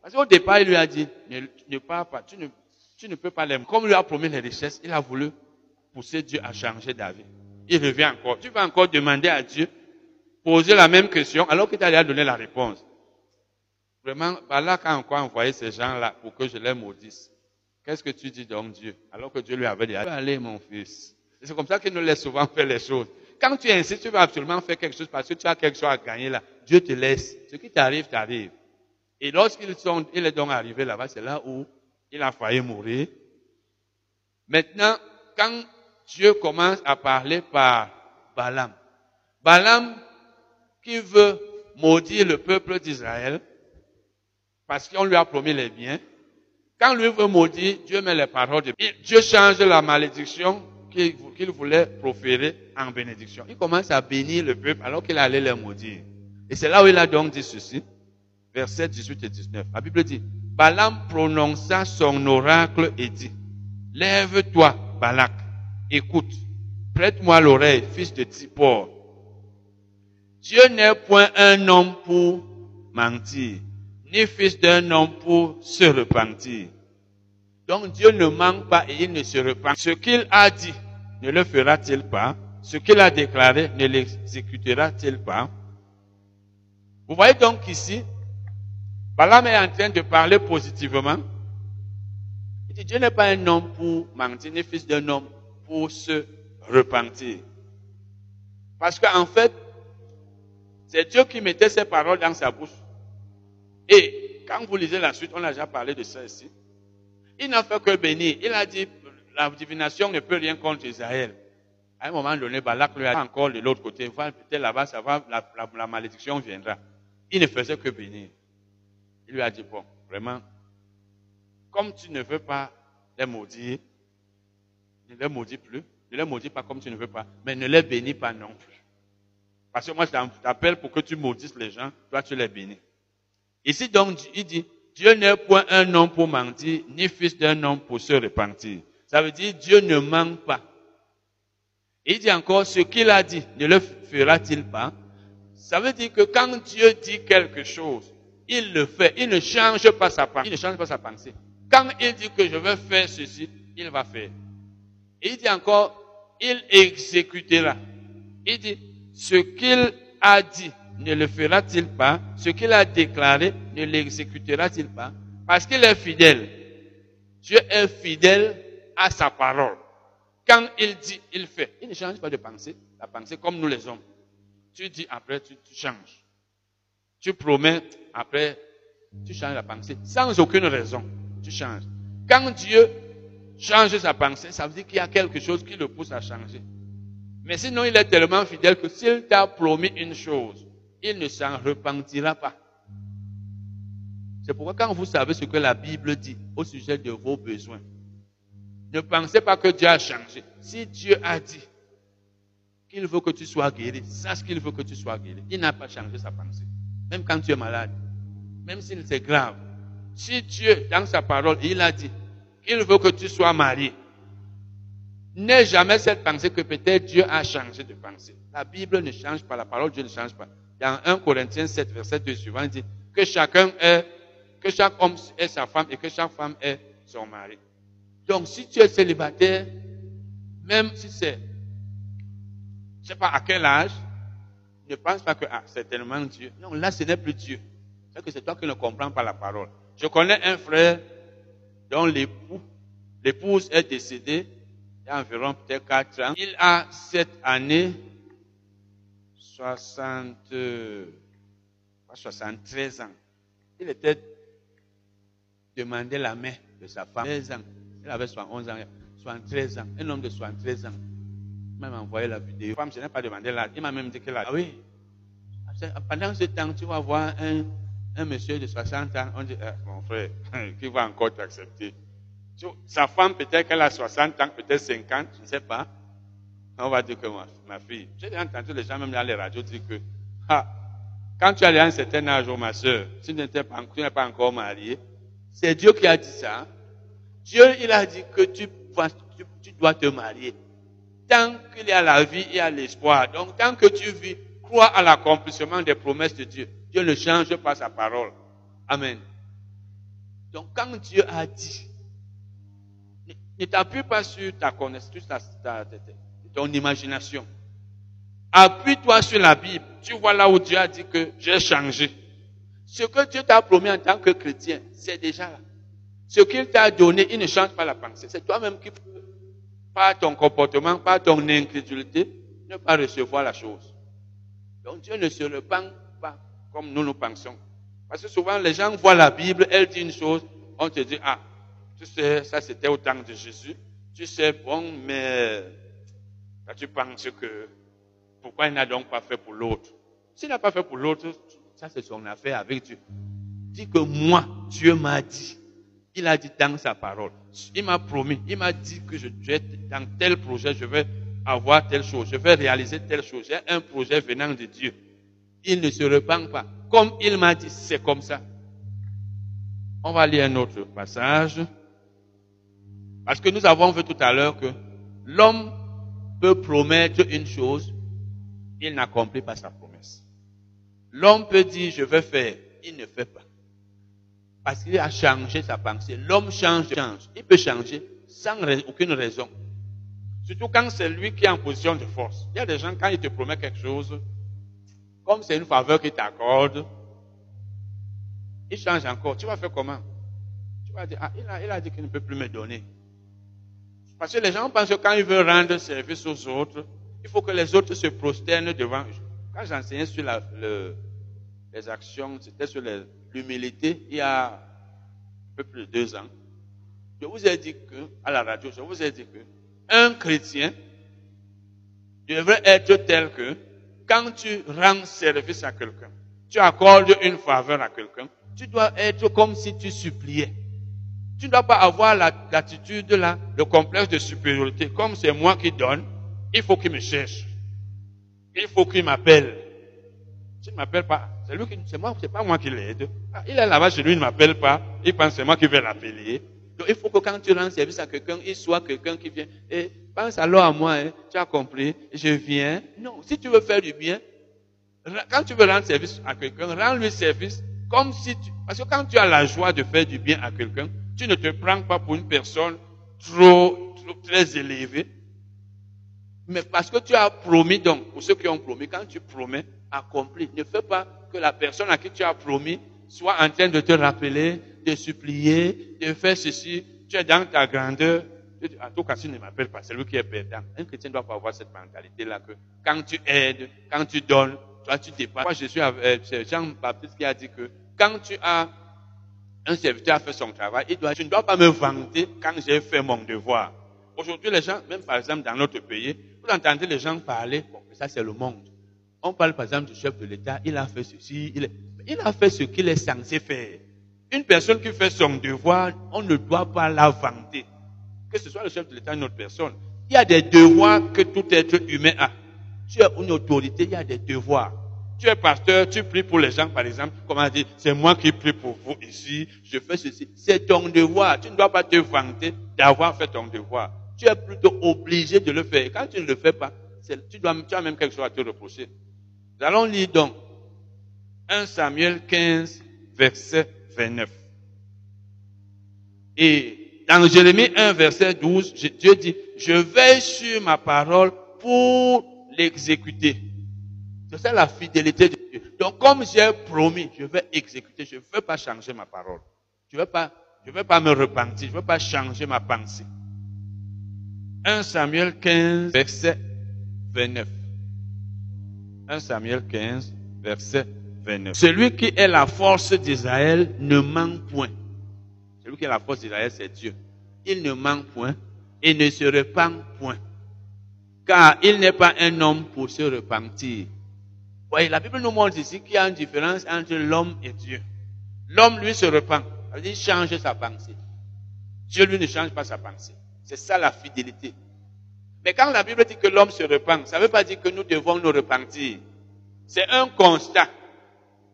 parce qu'au départ, il lui a dit, ne, ne pas, tu ne, tu ne peux pas l'aimer. Comme il lui a promis les richesses, il a voulu pousser Dieu à changer d'avis. Il revient encore. Tu vas encore demander à Dieu, poser la même question, alors qu'il t'a déjà donné la réponse. Vraiment, Balak a encore envoyé ces gens-là pour que je les maudisse. Qu'est-ce que tu dis donc Dieu? Alors que Dieu lui avait dit, allez mon fils. C'est comme ça qu'il nous laisse souvent faire les choses. Quand tu insistes, tu vas absolument faire quelque chose parce que tu as quelque chose à gagner là. Dieu te laisse. Ce qui t'arrive, t'arrive. Et lorsqu'il est donc arrivé là-bas, c'est là où il a failli mourir. Maintenant, quand Dieu commence à parler par Balaam, Balaam qui veut maudire le peuple d'Israël parce qu'on lui a promis les biens, quand lui veut maudire, Dieu met les paroles de Dieu change la malédiction qu'il voulait proférer en bénédiction. Il commence à bénir le peuple alors qu'il allait les maudire. Et c'est là où il a donc dit ceci, versets 18 et 19. La Bible dit, Balaam prononça son oracle et dit, Lève-toi, Balak, écoute, prête-moi l'oreille, fils de Tipor. Dieu n'est point un homme pour mentir, ni fils d'un homme pour se repentir. Donc Dieu ne manque pas et il ne se repent. Ce qu'il a dit, ne le fera-t-il pas? Ce qu'il a déclaré, ne l'exécutera-t-il pas? Vous voyez donc ici, Balaam est en train de parler positivement. Il dit, Dieu n'est pas un homme pour mentir, ni fils d'un homme pour se repentir. Parce qu'en fait, c'est Dieu qui mettait ses paroles dans sa bouche. Et quand vous lisez la suite, on a déjà parlé de ça ici. Il n'a fait que bénir. Il a dit, la divination ne peut rien contre Israël. À un moment donné, Balak lui a dit encore de l'autre côté, peut-être là-bas, ça va, la, malédiction viendra. Il ne faisait que bénir. Il lui a dit, bon, vraiment, comme tu ne veux pas les maudire, ne les maudis plus, ne les maudis pas comme tu ne veux pas, mais ne les bénis pas non plus. Parce que moi, je t'appelle pour que tu maudisses les gens, toi tu les bénis. Ici donc, il dit, Dieu n'est point un homme pour mentir, ni fils d'un homme pour se repentir. Ça veut dire Dieu ne manque pas. Il dit encore, ce qu'il a dit, ne le fera-t-il pas? Ça veut dire que quand Dieu dit quelque chose, il le fait. Il ne change pas sa pensée. Il ne change pas sa pensée. Quand il dit que je veux faire ceci, il va faire. il dit encore, il exécutera. Il dit, ce qu'il a dit, ne le fera-t-il pas? Ce qu'il a déclaré, ne l'exécutera-t-il pas? Parce qu'il est fidèle. Dieu est fidèle à sa parole. Quand il dit, il fait. Il ne change pas de pensée. La pensée comme nous les hommes. Tu dis après, tu, changes. Tu promets, après, tu changes la pensée. Sans aucune raison. Tu changes. Quand Dieu change sa pensée, ça veut dire qu'il y a quelque chose qui le pousse à changer. Mais sinon, il est tellement fidèle que s'il t'a promis une chose, il ne s'en repentira pas. C'est pourquoi quand vous savez ce que la Bible dit au sujet de vos besoins, ne pensez pas que Dieu a changé. Si Dieu a dit qu'il veut que tu sois guéri, sache qu'il veut que tu sois guéri. Il n'a pas changé sa pensée. Même quand tu es malade, même si c'est grave. Si Dieu, dans sa parole, il a dit qu'il veut que tu sois marié, n'aie jamais cette pensée que peut-être Dieu a changé de pensée. La Bible ne change pas, la parole de Dieu ne change pas. Dans 1 Corinthiens 7, verset 2 suivant, il dit que chacun est, que chaque homme est sa femme et que chaque femme est son mari. Donc, si tu es célibataire, même si c'est, je sais pas à quel âge, ne pense pas que ah, c'est tellement Dieu. Non, là, ce n'est plus Dieu. C'est que c'est toi qui ne comprends pas la parole. Je connais un frère dont l'épouse est décédée il y a environ peut-être 4 ans. Il a cette année 60, 73 ans. Il était demandé la main de sa femme. 13 ans. Il avait 71 ans, 73 ans. Un homme de 73 ans. Il m'a envoyé la vidéo. La femme, je n'ai pas demandé là. Il m'a même dit que là. Ah oui? Pendant ce temps, tu vas voir un, un monsieur de 60 ans. On dit, eh, mon frère, qui va encore t'accepter? Sa femme, peut-être qu'elle a 60 ans, peut-être 50, je ne sais pas. On va dire que ma, ma fille. J'ai entendu les gens même dans les radios dire que, ah, quand tu as un certain âge, oh, ma soeur, si tu n'es pas, pas, encore marié, c'est Dieu qui a dit ça. Dieu, il a dit que tu, dois te marier. Tant qu'il y a la vie, il y a l'espoir. Donc, tant que tu vis, crois à l'accomplissement des promesses de Dieu. Dieu ne change pas sa parole. Amen. Donc, quand Dieu a dit, ne t'appuie pas sur ta connaissance, ta, ton imagination. Appuie-toi sur la Bible. Tu vois là où Dieu a dit que j'ai changé. Ce que Dieu t'a promis en tant que chrétien, c'est déjà là. Ce qu'il t'a donné, il ne change pas la pensée. C'est toi-même qui peux, par ton comportement, par ton incrédulité, ne pas recevoir la chose. Donc Dieu ne se repent pas comme nous nous pensons. Parce que souvent les gens voient la Bible, elle dit une chose, on te dit, ah, tu sais, ça c'était au temps de Jésus. Tu sais, bon, mais tu penses que pourquoi il n'a donc pas fait pour l'autre? S'il n'a pas fait pour l'autre, ça c'est son affaire avec Dieu. Dis que moi, Dieu m'a dit. Il a dit dans sa parole. Il m'a promis. Il m'a dit que je vais dans tel projet, je vais avoir telle chose. Je vais réaliser telle chose. J'ai un projet venant de Dieu. Il ne se repent pas. Comme il m'a dit, c'est comme ça. On va lire un autre passage. Parce que nous avons vu tout à l'heure que l'homme peut promettre une chose, il n'accomplit pas sa promesse. L'homme peut dire, je vais faire, il ne fait pas. Parce qu'il a changé sa pensée. L'homme change, change. Il peut changer sans aucune raison. Surtout quand c'est lui qui est en position de force. Il y a des gens, quand ils te promettent quelque chose, comme c'est une faveur qu'il t'accorde, il change encore. Tu vas faire comment? Tu vas dire, ah, il a, dit qu'il ne peut plus me donner. Parce que les gens pensent que quand ils veulent rendre service aux autres, il faut que les autres se prosternent devant. Quand j'enseignais sur les actions, c'était sur l'humilité, il y a un peu plus de deux ans, je vous ai dit que, à la radio, je vous ai dit que, un chrétien devrait être tel que, quand tu rends service à quelqu'un, tu accordes une faveur à quelqu'un, tu dois être comme si tu suppliais. Tu ne dois pas avoir l'attitude là, le complexe de supériorité. Comme c'est moi qui donne, il faut qu'il me cherche. Il faut qu'il m'appelle. S'il ne m'appelle pas, c'est lui c'est moi, c'est pas moi qui l'aide. Ah, il est là-bas chez lui, il ne m'appelle pas. Il pense que c'est moi qui vais l'appeler. Donc il faut que quand tu rends service à quelqu'un, il soit quelqu'un qui vient. Et pense alors à moi, hein, tu as compris, je viens. Non, si tu veux faire du bien, quand tu veux rendre service à quelqu'un, rends-lui service comme si tu, parce que quand tu as la joie de faire du bien à quelqu'un, tu ne te prends pas pour une personne trop, trop très élevée. Mais parce que tu as promis, donc, pour ceux qui ont promis, quand tu promets, accomplis. Ne fais pas que la personne à qui tu as promis soit en train de te rappeler, de supplier, de faire ceci. Tu es dans ta grandeur. En tout cas, tu ne m'appelles pas, c'est lui qui est perdant. Un chrétien ne doit pas avoir cette mentalité-là que quand tu aides, quand tu donnes, toi tu dépasses. Moi, je suis avec euh, Jean-Baptiste qui a dit que quand tu as un serviteur a fait son travail, il doit, je ne dois pas me vanter quand j'ai fait mon devoir. Aujourd'hui, les gens, même par exemple dans notre pays, vous entendez les gens parler, ça c'est le monde. On parle par exemple du chef de l'État, il a fait ceci, il, a fait ce qu'il est censé faire. Une personne qui fait son devoir, on ne doit pas la vanter. Que ce soit le chef de l'État ou une autre personne. Il y a des devoirs que tout être humain a. Tu as une autorité, il y a des devoirs. Tu es pasteur, tu pries pour les gens, par exemple. Comment dire, c'est moi qui prie pour vous ici, je fais ceci. C'est ton devoir. Tu ne dois pas te vanter d'avoir fait ton devoir. Tu es plutôt obligé de le faire. Quand tu ne le fais pas, tu, dois, as même quelque chose à te reprocher. Nous allons lire donc 1 Samuel 15, verset 29. Et dans Jérémie 1, verset 12, Dieu dit, je veille sur ma parole pour l'exécuter. C'est ça la fidélité de Dieu. Donc comme j'ai promis, je vais exécuter, je ne veux pas changer ma parole. Je ne veux pas, je veux pas me repentir, je ne veux pas changer ma pensée. 1 Samuel 15, verset 29. 1 Samuel 15, verset 29. Celui qui est la force d'Israël ne manque point. Celui qui est la force d'Israël, c'est Dieu. Il ne manque point et ne se repent point. Car il n'est pas un homme pour se repentir. Voyez, la Bible nous montre ici qu'il y a une différence entre l'homme et Dieu. L'homme, lui, se repent. Il change sa pensée. Dieu, lui, ne change pas sa pensée. C'est ça la fidélité. Mais quand la Bible dit que l'homme se repent, ça ne veut pas dire que nous devons nous repentir. C'est un constat.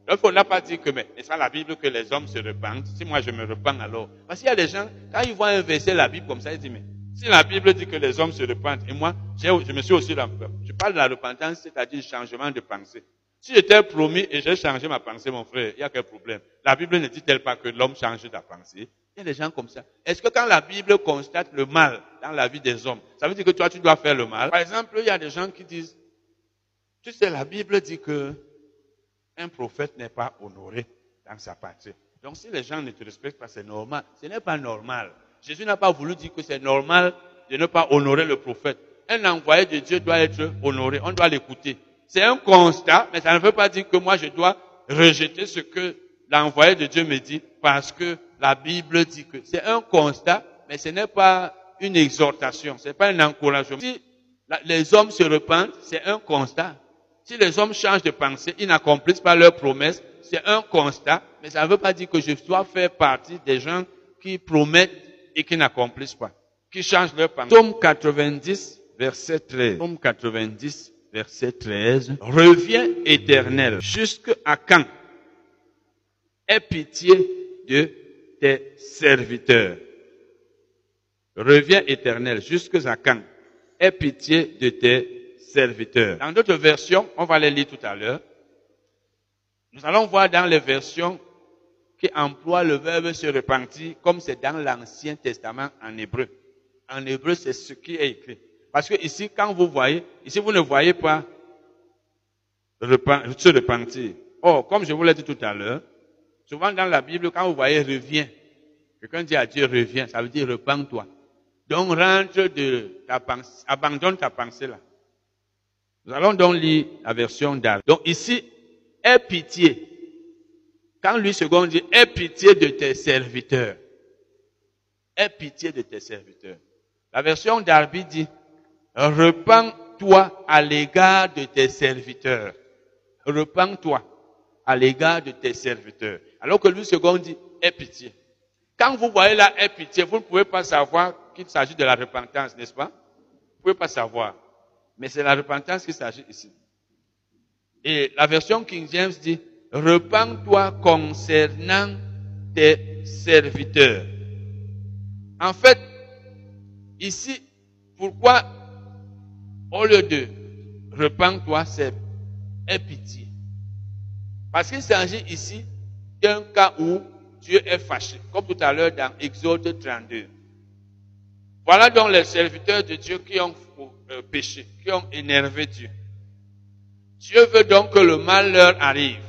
Donc, on n'a pas dit que, mais n'est-ce pas la Bible que les hommes se repentent? Si moi je me repens alors. Parce qu'il y a des gens, quand ils voient un verset la Bible comme ça, ils disent, mais si la Bible dit que les hommes se repentent, et moi, je me suis aussi Je parle de la repentance, c'est-à-dire changement de pensée. Si j'étais promis et j'ai changé ma pensée, mon frère, il y a quel problème? La Bible ne dit-elle pas que l'homme change sa pensée? Il y a des gens comme ça. Est-ce que quand la Bible constate le mal dans la vie des hommes, ça veut dire que toi, tu dois faire le mal? Par exemple, il y a des gens qui disent, tu sais, la Bible dit que un prophète n'est pas honoré dans sa patrie. Donc si les gens ne te respectent pas, c'est normal. Ce n'est pas normal. Jésus n'a pas voulu dire que c'est normal de ne pas honorer le prophète. Un envoyé de Dieu doit être honoré. On doit l'écouter. C'est un constat, mais ça ne veut pas dire que moi je dois rejeter ce que l'envoyé de Dieu me dit parce que la Bible dit que c'est un constat, mais ce n'est pas une exhortation, ce n'est pas un encouragement. Si les hommes se repentent, c'est un constat. Si les hommes changent de pensée, ils n'accomplissent pas leurs promesses, c'est un constat, mais ça ne veut pas dire que je dois faire partie des gens qui promettent et qui n'accomplissent pas, qui changent leur pensée. Psaume 90, verset 13. Psaume 90, verset 13. Reviens éternel, jusqu'à quand? Aie pitié de tes serviteurs. Reviens éternel, jusqu'à quand Aie pitié de tes serviteurs. Dans d'autres versions, on va les lire tout à l'heure, nous allons voir dans les versions qui emploient le verbe se repentir comme c'est dans l'Ancien Testament en hébreu. En hébreu, c'est ce qui est écrit. Parce que ici, quand vous voyez, ici, vous ne voyez pas se repentir. Or, comme je vous l'ai dit tout à l'heure, souvent dans la Bible, quand vous voyez reviens, quelqu'un dit à Dieu reviens, ça veut dire repens-toi. Donc, rentre de ta pensée, abandonne ta pensée là. Nous allons donc lire la version d'Arc. Donc ici, aie pitié. Quand lui second dit, aie pitié de tes serviteurs. Aie pitié de tes serviteurs. La version d'Arby dit, repens-toi à l'égard de tes serviteurs. Repens-toi à l'égard de tes serviteurs. Alors que lui second dit, aie pitié. Quand vous voyez là, aie pitié, vous ne pouvez pas savoir qu'il s'agit de la repentance, n'est-ce pas? Vous ne pouvez pas savoir. Mais c'est la repentance qu'il s'agit ici. Et la version King James dit, repens-toi concernant tes serviteurs. En fait, ici, pourquoi au lieu de repens-toi, c'est aie pitié. Parce qu'il s'agit ici d'un cas où Dieu est fâché, comme tout à l'heure dans Exode 32. Voilà donc les serviteurs de Dieu qui ont euh, péché, qui ont énervé Dieu. Dieu veut donc que le mal leur arrive.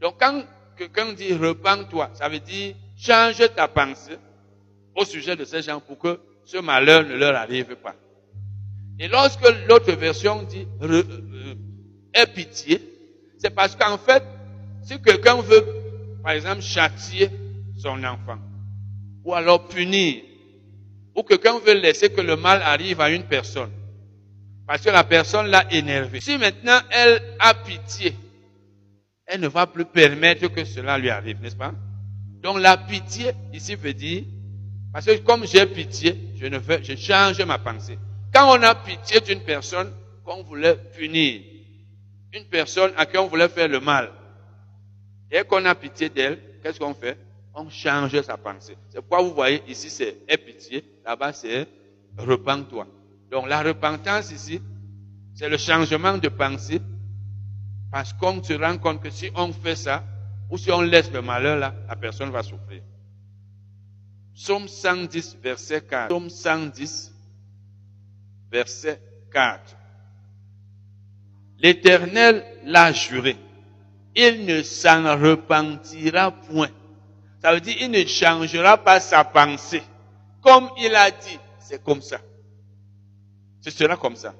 Donc quand quelqu'un dit repens-toi, ça veut dire change ta pensée au sujet de ces gens pour que ce malheur ne leur arrive pas. Et lorsque l'autre version dit euh, aie pitié, c'est parce qu'en fait, si quelqu'un veut, par exemple, châtier son enfant, ou alors punir, ou quelqu'un veut laisser que le mal arrive à une personne, parce que la personne l'a énervé. Si maintenant elle a pitié, elle ne va plus permettre que cela lui arrive, n'est-ce pas? Donc la pitié ici veut dire, parce que comme j'ai pitié, je ne veux, je change ma pensée. Quand on a pitié d'une personne qu'on voulait punir, une personne à qui on voulait faire le mal, et qu'on a pitié d'elle, qu'est-ce qu'on fait? On change sa pensée. C'est pourquoi vous voyez ici c'est aie pitié, là-bas c'est repens-toi. Donc la repentance ici, c'est le changement de pensée Parce qu'on se rend compte que si on fait ça, ou si on laisse le malheur là, la personne va souffrir. Psaume 110, verset 4. Psaume 110, verset 4. L'Éternel l'a juré. Il ne s'en repentira point. Ça veut dire, il ne changera pas sa pensée. Comme il a dit, c'est comme ça. Ce sera comme ça.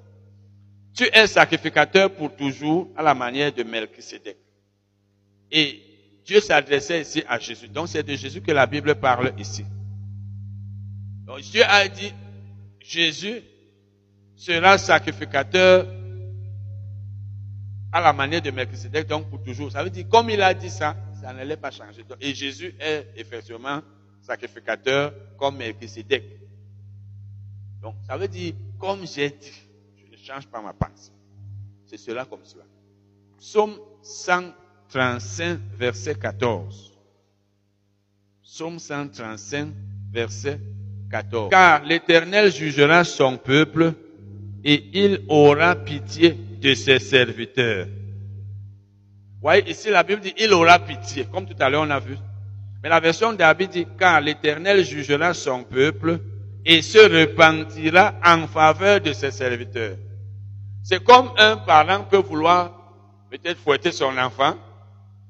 Tu es sacrificateur pour toujours à la manière de Melchisedec. Et Dieu s'adressait ici à Jésus. Donc c'est de Jésus que la Bible parle ici. Donc Dieu a dit, Jésus sera sacrificateur à la manière de Melchisedec, donc pour toujours. Ça veut dire, comme il a dit ça, ça n'allait pas changer. Et Jésus est effectivement sacrificateur comme Melchisedec. Donc, ça veut dire, comme j'ai dit, je ne change pas ma pensée. C'est cela comme cela. Psaume 135, verset 14. Psaume 135, verset 14. Car l'Éternel jugera son peuple et il aura pitié de ses serviteurs. Voyez, ici la Bible dit, il aura pitié, comme tout à l'heure on a vu. Mais la version d'Abid dit, car l'Éternel jugera son peuple et se repentira en faveur de ses serviteurs. C'est comme un parent peut vouloir peut-être fouetter son enfant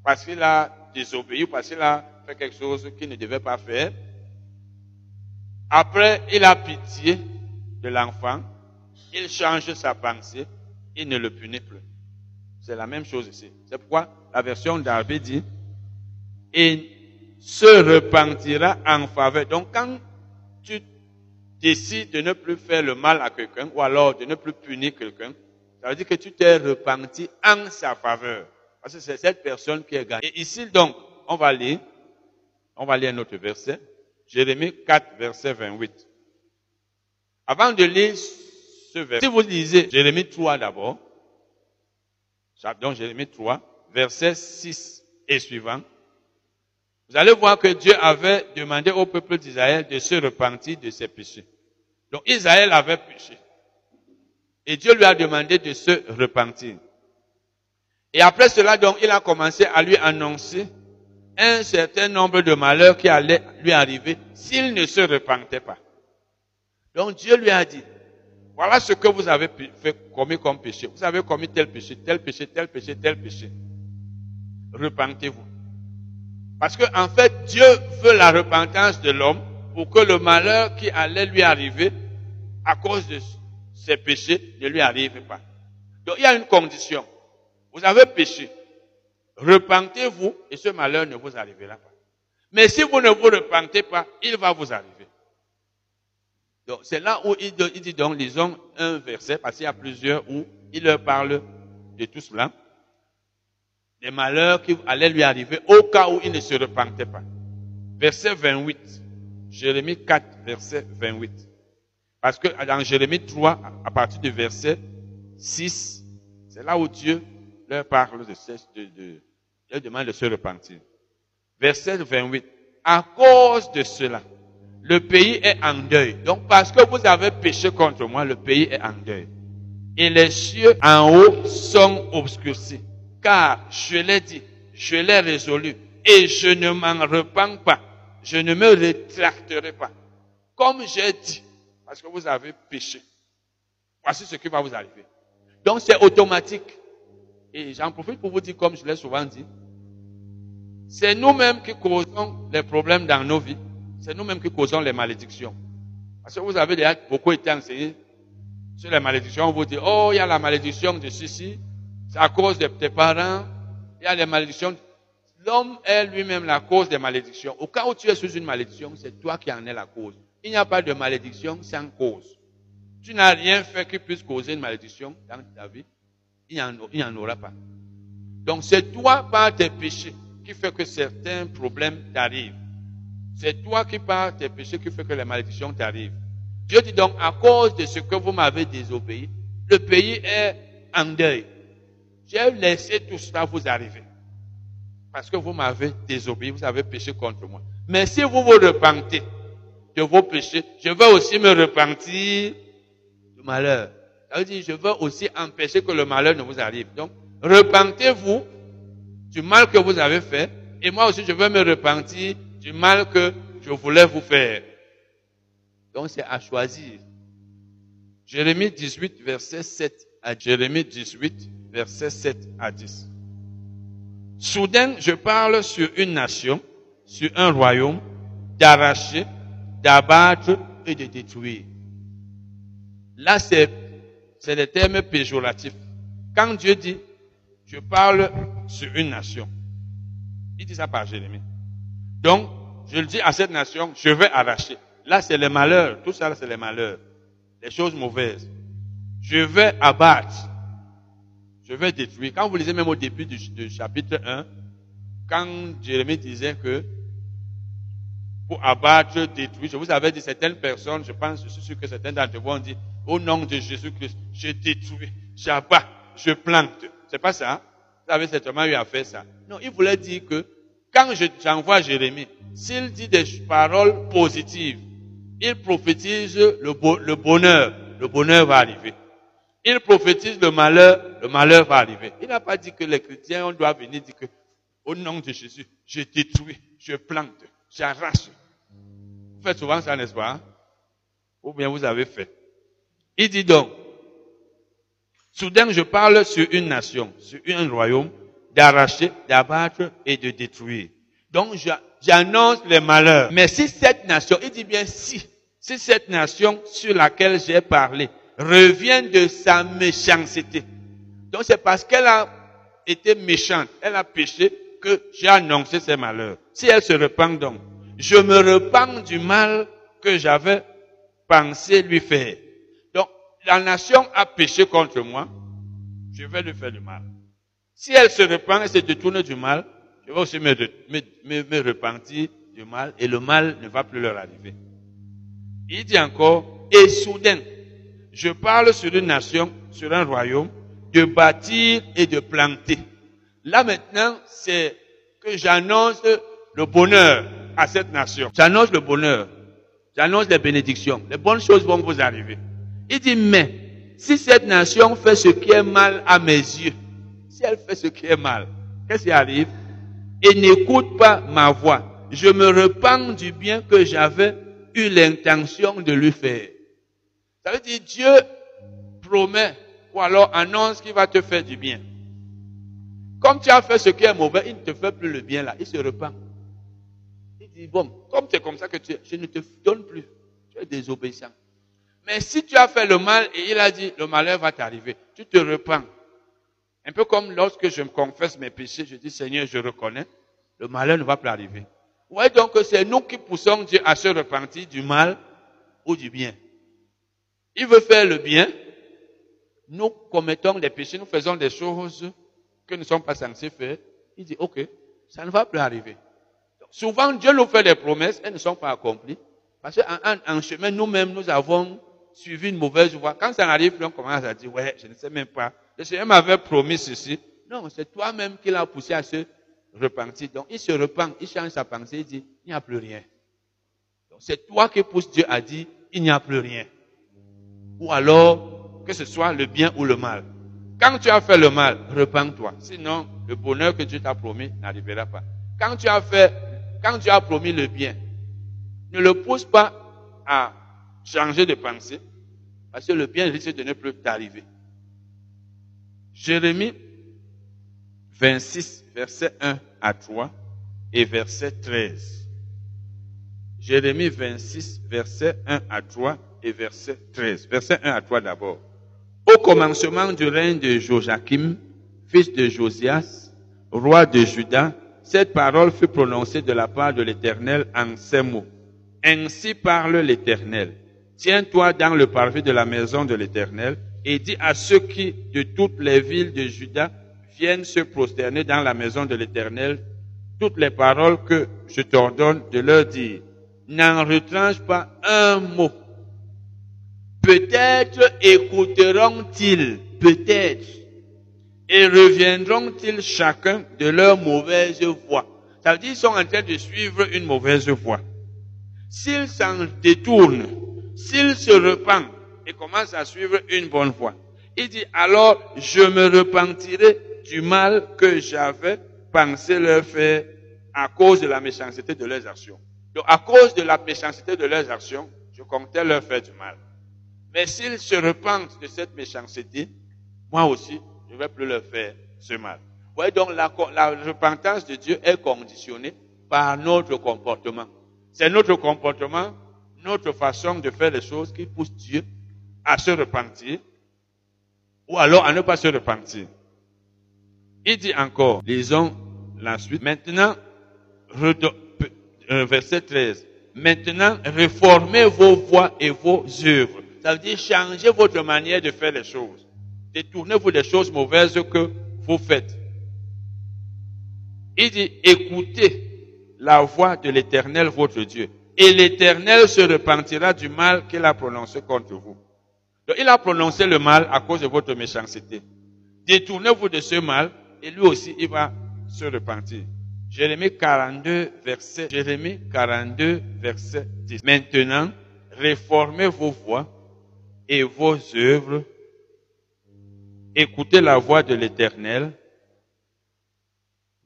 parce qu'il a désobéi parce qu'il a fait quelque chose qu'il ne devait pas faire. Après, il a pitié de l'enfant, il change sa pensée, il ne le punit plus. C'est la même chose ici. C'est pourquoi la version d'Arvé dit, et se repentira en faveur. Donc quand tu décides de ne plus faire le mal à quelqu'un, ou alors de ne plus punir quelqu'un, ça veut dire que tu t'es repenti en sa faveur. Parce que c'est cette personne qui est gagnée. Et ici donc, on va lire, on va lire un autre verset. Jérémie 4, verset 28. Avant de lire ce verset, si vous lisez Jérémie 3 d'abord, donc Jérémie 3, verset 6 et suivant, vous allez voir que Dieu avait demandé au peuple d'Israël de se repentir de ses péchés. Donc Israël avait péché. Et Dieu lui a demandé de se repentir. Et après cela, donc, il a commencé à lui annoncer un certain nombre de malheurs qui allaient lui arriver s'il ne se repentait pas. Donc Dieu lui a dit, voilà ce que vous avez commis comme péché. Vous avez commis tel péché, tel péché, tel péché, tel péché. Repentez-vous. Parce que, en fait, Dieu veut la repentance de l'homme pour que le malheur qui allait lui arriver à cause de ses péchés ne lui arrive pas. Donc, il y a une condition. Vous avez péché. Repentez-vous et ce malheur ne vous arrivera pas. Mais si vous ne vous repentez pas, il va vous arriver. C'est là où il, dit donc, lisons un verset, parce qu'il y a plusieurs où il leur parle de tout cela. Des malheurs qui allaient lui arriver au cas où il ne se repentait pas. Verset 28. Jérémie 4, verset 28. Parce que dans Jérémie 3, à partir du verset 6, c'est là où Dieu leur parle de, de, de, leur demande de se repentir. Verset 28. À cause de cela, le pays est en deuil. Donc parce que vous avez péché contre moi, le pays est en deuil. Et les cieux en haut sont obscurcis. Car je l'ai dit, je l'ai résolu, et je ne m'en repens pas. Je ne me rétracterai pas. Comme j'ai dit, parce que vous avez péché. Voici ce qui va vous arriver. Donc c'est automatique. Et j'en profite pour vous dire, comme je l'ai souvent dit, c'est nous-mêmes qui causons les problèmes dans nos vies. C'est nous-mêmes qui causons les malédictions. Parce que vous avez déjà beaucoup été enseigné sur les malédictions. On vous dit, oh, il y a la malédiction de ceci. C'est à cause de tes parents. Il y a les malédictions. L'homme est lui-même la cause des malédictions. Au cas où tu es sous une malédiction, c'est toi qui en es la cause. Il n'y a pas de malédiction sans cause. Tu n'as rien fait qui puisse causer une malédiction dans ta vie. Il n'y en, en, aura pas. Donc c'est toi par tes péchés qui fait que certains problèmes t'arrivent. C'est toi qui par tes péchés qui fait que les malédictions t'arrivent. Dieu dit donc, à cause de ce que vous m'avez désobéi, le pays est en deuil. J'ai laissé tout cela vous arriver. Parce que vous m'avez désobéi, vous avez péché contre moi. Mais si vous vous repentez de vos péchés, je veux aussi me repentir du malheur. Ça veut dire, je veux aussi empêcher que le malheur ne vous arrive. Donc, repentez-vous du mal que vous avez fait, et moi aussi je veux me repentir du mal que je voulais vous faire. Donc c'est à choisir. Jérémie 18, verset 7 à Jérémie 18, verset 7 à 10. Soudain, je parle sur une nation, sur un royaume, d'arracher, d'abattre et de détruire. Là, c'est, c'est des termes péjoratifs. Quand Dieu dit, je parle sur une nation, il dit ça par Jérémie. Donc, je le dis à cette nation, je vais arracher. Là, c'est les malheurs. Tout ça, c'est les malheurs. Les choses mauvaises. Je vais abattre. Je vais détruire. Quand vous lisez même au début du, chapitre 1, quand Jérémie disait que pour abattre, détruire, je vous avais dit certaines personnes, je pense, je suis sûr que certaines d'entre vous ont dit, au nom de Jésus-Christ, je détruis, j'abats, je plante. C'est pas ça. Vous avez certainement eu à faire ça. Non, il voulait dire que quand j'envoie Jérémie, s'il dit des paroles positives, il prophétise le, bonheur, le bonheur va arriver. Il prophétise le malheur, le malheur va arriver. Il n'a pas dit que les chrétiens, on doit venir dire que, au nom de Jésus, je détruis, je plante, j'arrache. Vous faites souvent ça, n'est-ce pas? Hein? Ou bien vous avez fait. Il dit donc, soudain je parle sur une nation, sur un royaume, d'arracher, d'abattre et de détruire. Donc j'annonce les malheurs. Mais si cette nation, il dit bien si, si cette nation sur laquelle j'ai parlé revient de sa méchanceté. Donc c'est parce qu'elle a été méchante, elle a péché que j'ai annoncé ses malheurs. Si elle se repent donc, je me repens du mal que j'avais pensé lui faire. Donc la nation a péché contre moi, je vais lui faire du mal. Si elle se repent et se détourne du mal, je vais aussi me, me, repentir du mal et le mal ne va plus leur arriver. Il dit encore, et soudain, je parle sur une nation, sur un royaume, de bâtir et de planter. Là maintenant, c'est que j'annonce le bonheur à cette nation. J'annonce le bonheur. J'annonce les bénédictions. Les bonnes choses vont vous arriver. Il dit, mais si cette nation fait ce qui est mal à mes yeux, si elle fait ce qui est mal, qu'est-ce qui arrive? Et n'écoute pas ma voix. Je me repens du bien que j'avais eu l'intention de lui faire. Ça veut dire Dieu promet ou alors annonce qu'il va te faire du bien. Comme tu as fait ce qui est mauvais, il ne te fait plus le bien là, il se repent. Il dit, bon, comme es comme ça que tu es, je ne te donne plus. Tu es désobéissant. Mais si tu as fait le mal et il a dit, le malheur va t'arriver, tu te repens. Un peu comme lorsque je me confesse mes péchés, je dis Seigneur, je reconnais, le malheur ne va plus arriver. Ouais, donc c'est nous qui poussons Dieu à se repentir du mal ou du bien. Il veut faire le bien. Nous commettons des péchés, nous faisons des choses que nous ne sommes pas censés faire. Il dit, ok, ça ne va plus arriver. souvent, Dieu nous fait des promesses, elles ne sont pas accomplies. Parce qu'en en chemin, nous-mêmes, nous avons suivi une mauvaise voie. Quand ça arrive, on commence à dire, ouais, je ne sais même pas. Le Seigneur m'avait promis ceci. Non, c'est toi-même qui l'as poussé à se repentir. Donc, il se repent, il change sa pensée, il dit, il n'y a plus rien. Donc, c'est toi qui pousses Dieu à dire, il n'y a plus rien. Ou alors, que ce soit le bien ou le mal. Quand tu as fait le mal, repens-toi. Sinon, le bonheur que Dieu t'a promis n'arrivera pas. Quand tu as fait, quand tu as promis le bien, ne le pousse pas à changer de pensée, parce que le bien risque de ne plus t'arriver. Jérémie 26, verset 1 à 3 et verset 13. Jérémie 26, verset 1 à 3 et verset 13. Verset 1 à 3 d'abord. Au commencement du règne de Joachim, fils de Josias, roi de Juda, cette parole fut prononcée de la part de l'Éternel en ces mots. Ainsi parle l'Éternel. Tiens-toi dans le parvis de la maison de l'Éternel et dis à ceux qui, de toutes les villes de Juda, viennent se prosterner dans la maison de l'Éternel, toutes les paroles que je t'ordonne de leur dire. N'en retranche pas un mot. Peut-être écouteront-ils, peut-être, et reviendront-ils chacun de leur mauvaise voie. Ça veut dire qu'ils sont en train de suivre une mauvaise voie. S'ils s'en détournent, s'ils se repentent et commencent à suivre une bonne voie, il dit alors je me repentirai du mal que j'avais pensé leur faire à cause de la méchanceté de leurs actions. Donc, à cause de la méchanceté de leurs actions, je comptais leur faire du mal. Mais s'ils se repentent de cette méchanceté, moi aussi, je ne vais plus leur faire ce mal. Vous voyez donc, la repentance de Dieu est conditionnée par notre comportement. C'est notre comportement, notre façon de faire les choses qui pousse Dieu à se repentir ou alors à ne pas se repentir. Il dit encore, lisons la suite. Maintenant, euh, verset 13. Maintenant, réformez vos voies et vos œuvres. Ça veut dire changez votre manière de faire les choses. Détournez-vous des choses mauvaises que vous faites. Il dit, écoutez la voix de l'éternel votre Dieu. Et l'éternel se repentira du mal qu'il a prononcé contre vous. Il a prononcé le mal à cause de votre méchanceté. Détournez-vous de ce mal et lui aussi, il va se repentir. Jérémie 42, verset, Jérémie 42, verset 10. Maintenant, réformez vos voies et vos œuvres. Écoutez la voix de l'éternel,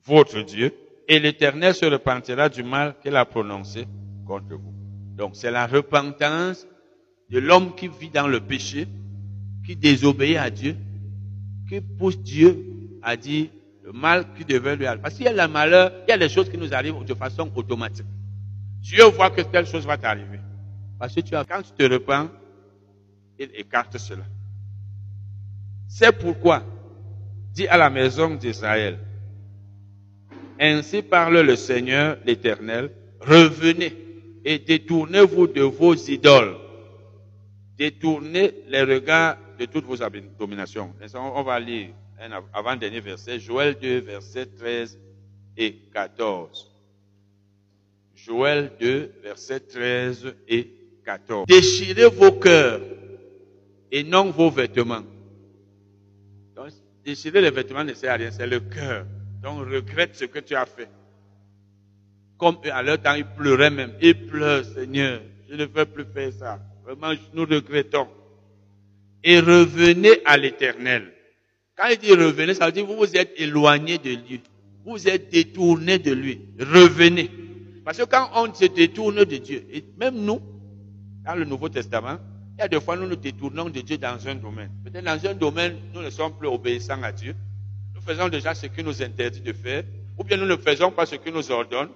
votre Dieu, et l'éternel se repentira du mal qu'il a prononcé contre vous. Donc, c'est la repentance de l'homme qui vit dans le péché, qui désobéit à Dieu, qui pousse Dieu à dire, le mal qui devait lui arriver. Parce qu'il y a le malheur, il y a des choses qui nous arrivent de façon automatique. Dieu voit que telle chose va t'arriver. Parce que tu as, quand tu te repens, il écarte cela. C'est pourquoi, dit à la maison d'Israël, ainsi parle le Seigneur l'Éternel, revenez et détournez-vous de vos idoles. Détournez les regards de toutes vos abominations. On va lire un avant-dernier verset, Joël 2, verset 13 et 14. Joël 2, verset 13 et 14. Déchirez vos cœurs et non vos vêtements. Donc, déchirer les vêtements ne sert à rien, c'est le cœur. Donc, regrette ce que tu as fait. Comme à leur temps, ils pleuraient même. Ils pleurent, Seigneur, je ne veux plus faire ça. Vraiment, nous regrettons. Et revenez à l'éternel. Quand il dit revenez, ça veut dire vous vous êtes éloigné de lui. Vous êtes détourné de lui. Revenez. Parce que quand on se détourne de Dieu, et même nous, dans le Nouveau Testament, il y a des fois nous nous détournons de Dieu dans un domaine. Peut-être dans un domaine, nous ne sommes plus obéissants à Dieu. Nous faisons déjà ce qu'il nous interdit de faire, ou bien nous ne faisons pas ce qu'il nous ordonne.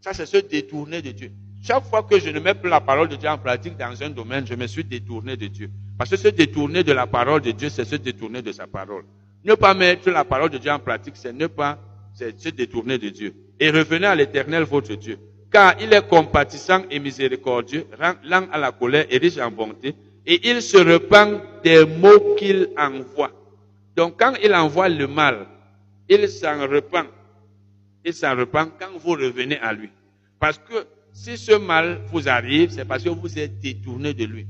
Ça, c'est se détourner de Dieu. Chaque fois que je ne mets plus la parole de Dieu en pratique dans un domaine, je me suis détourné de Dieu. Parce que se détourner de la parole de Dieu, c'est se détourner de sa parole. Ne pas mettre la parole de Dieu en pratique, c'est ne pas se détourner de Dieu. Et revenez à l'éternel votre Dieu. Car il est compatissant et miséricordieux, lent à la colère et riche en bonté, et il se repent des mots qu'il envoie. Donc quand il envoie le mal, il s'en repent. Il s'en repent quand vous revenez à lui. Parce que si ce mal vous arrive, c'est parce que vous êtes détourné de lui.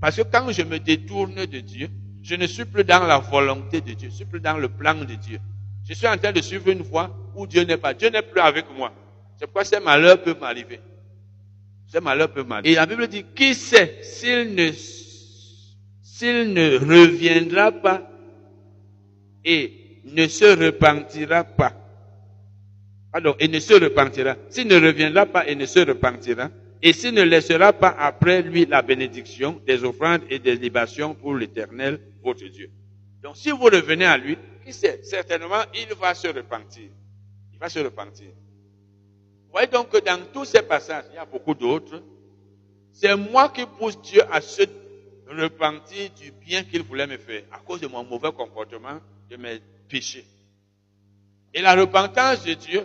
Parce que quand je me détourne de Dieu, je ne suis plus dans la volonté de Dieu, je suis plus dans le plan de Dieu. Je suis en train de suivre une voie où Dieu n'est pas. Dieu n'est plus avec moi. C'est pourquoi ces malheurs peuvent m'arriver. Ces malheurs peuvent m'arriver. Et la Bible dit, qui sait s'il ne, s'il ne reviendra pas et ne se repentira pas? Alors, il ne se repentira. S'il ne reviendra pas et ne se repentira, et s'il ne laissera pas après lui la bénédiction des offrandes et des libations pour l'éternel, votre Dieu. Donc, si vous revenez à lui, qui sait, certainement, il va se repentir. Il va se repentir. Vous voyez donc que dans tous ces passages, il y a beaucoup d'autres, c'est moi qui pousse Dieu à se repentir du bien qu'il voulait me faire, à cause de mon mauvais comportement, de mes péchés. Et la repentance de Dieu,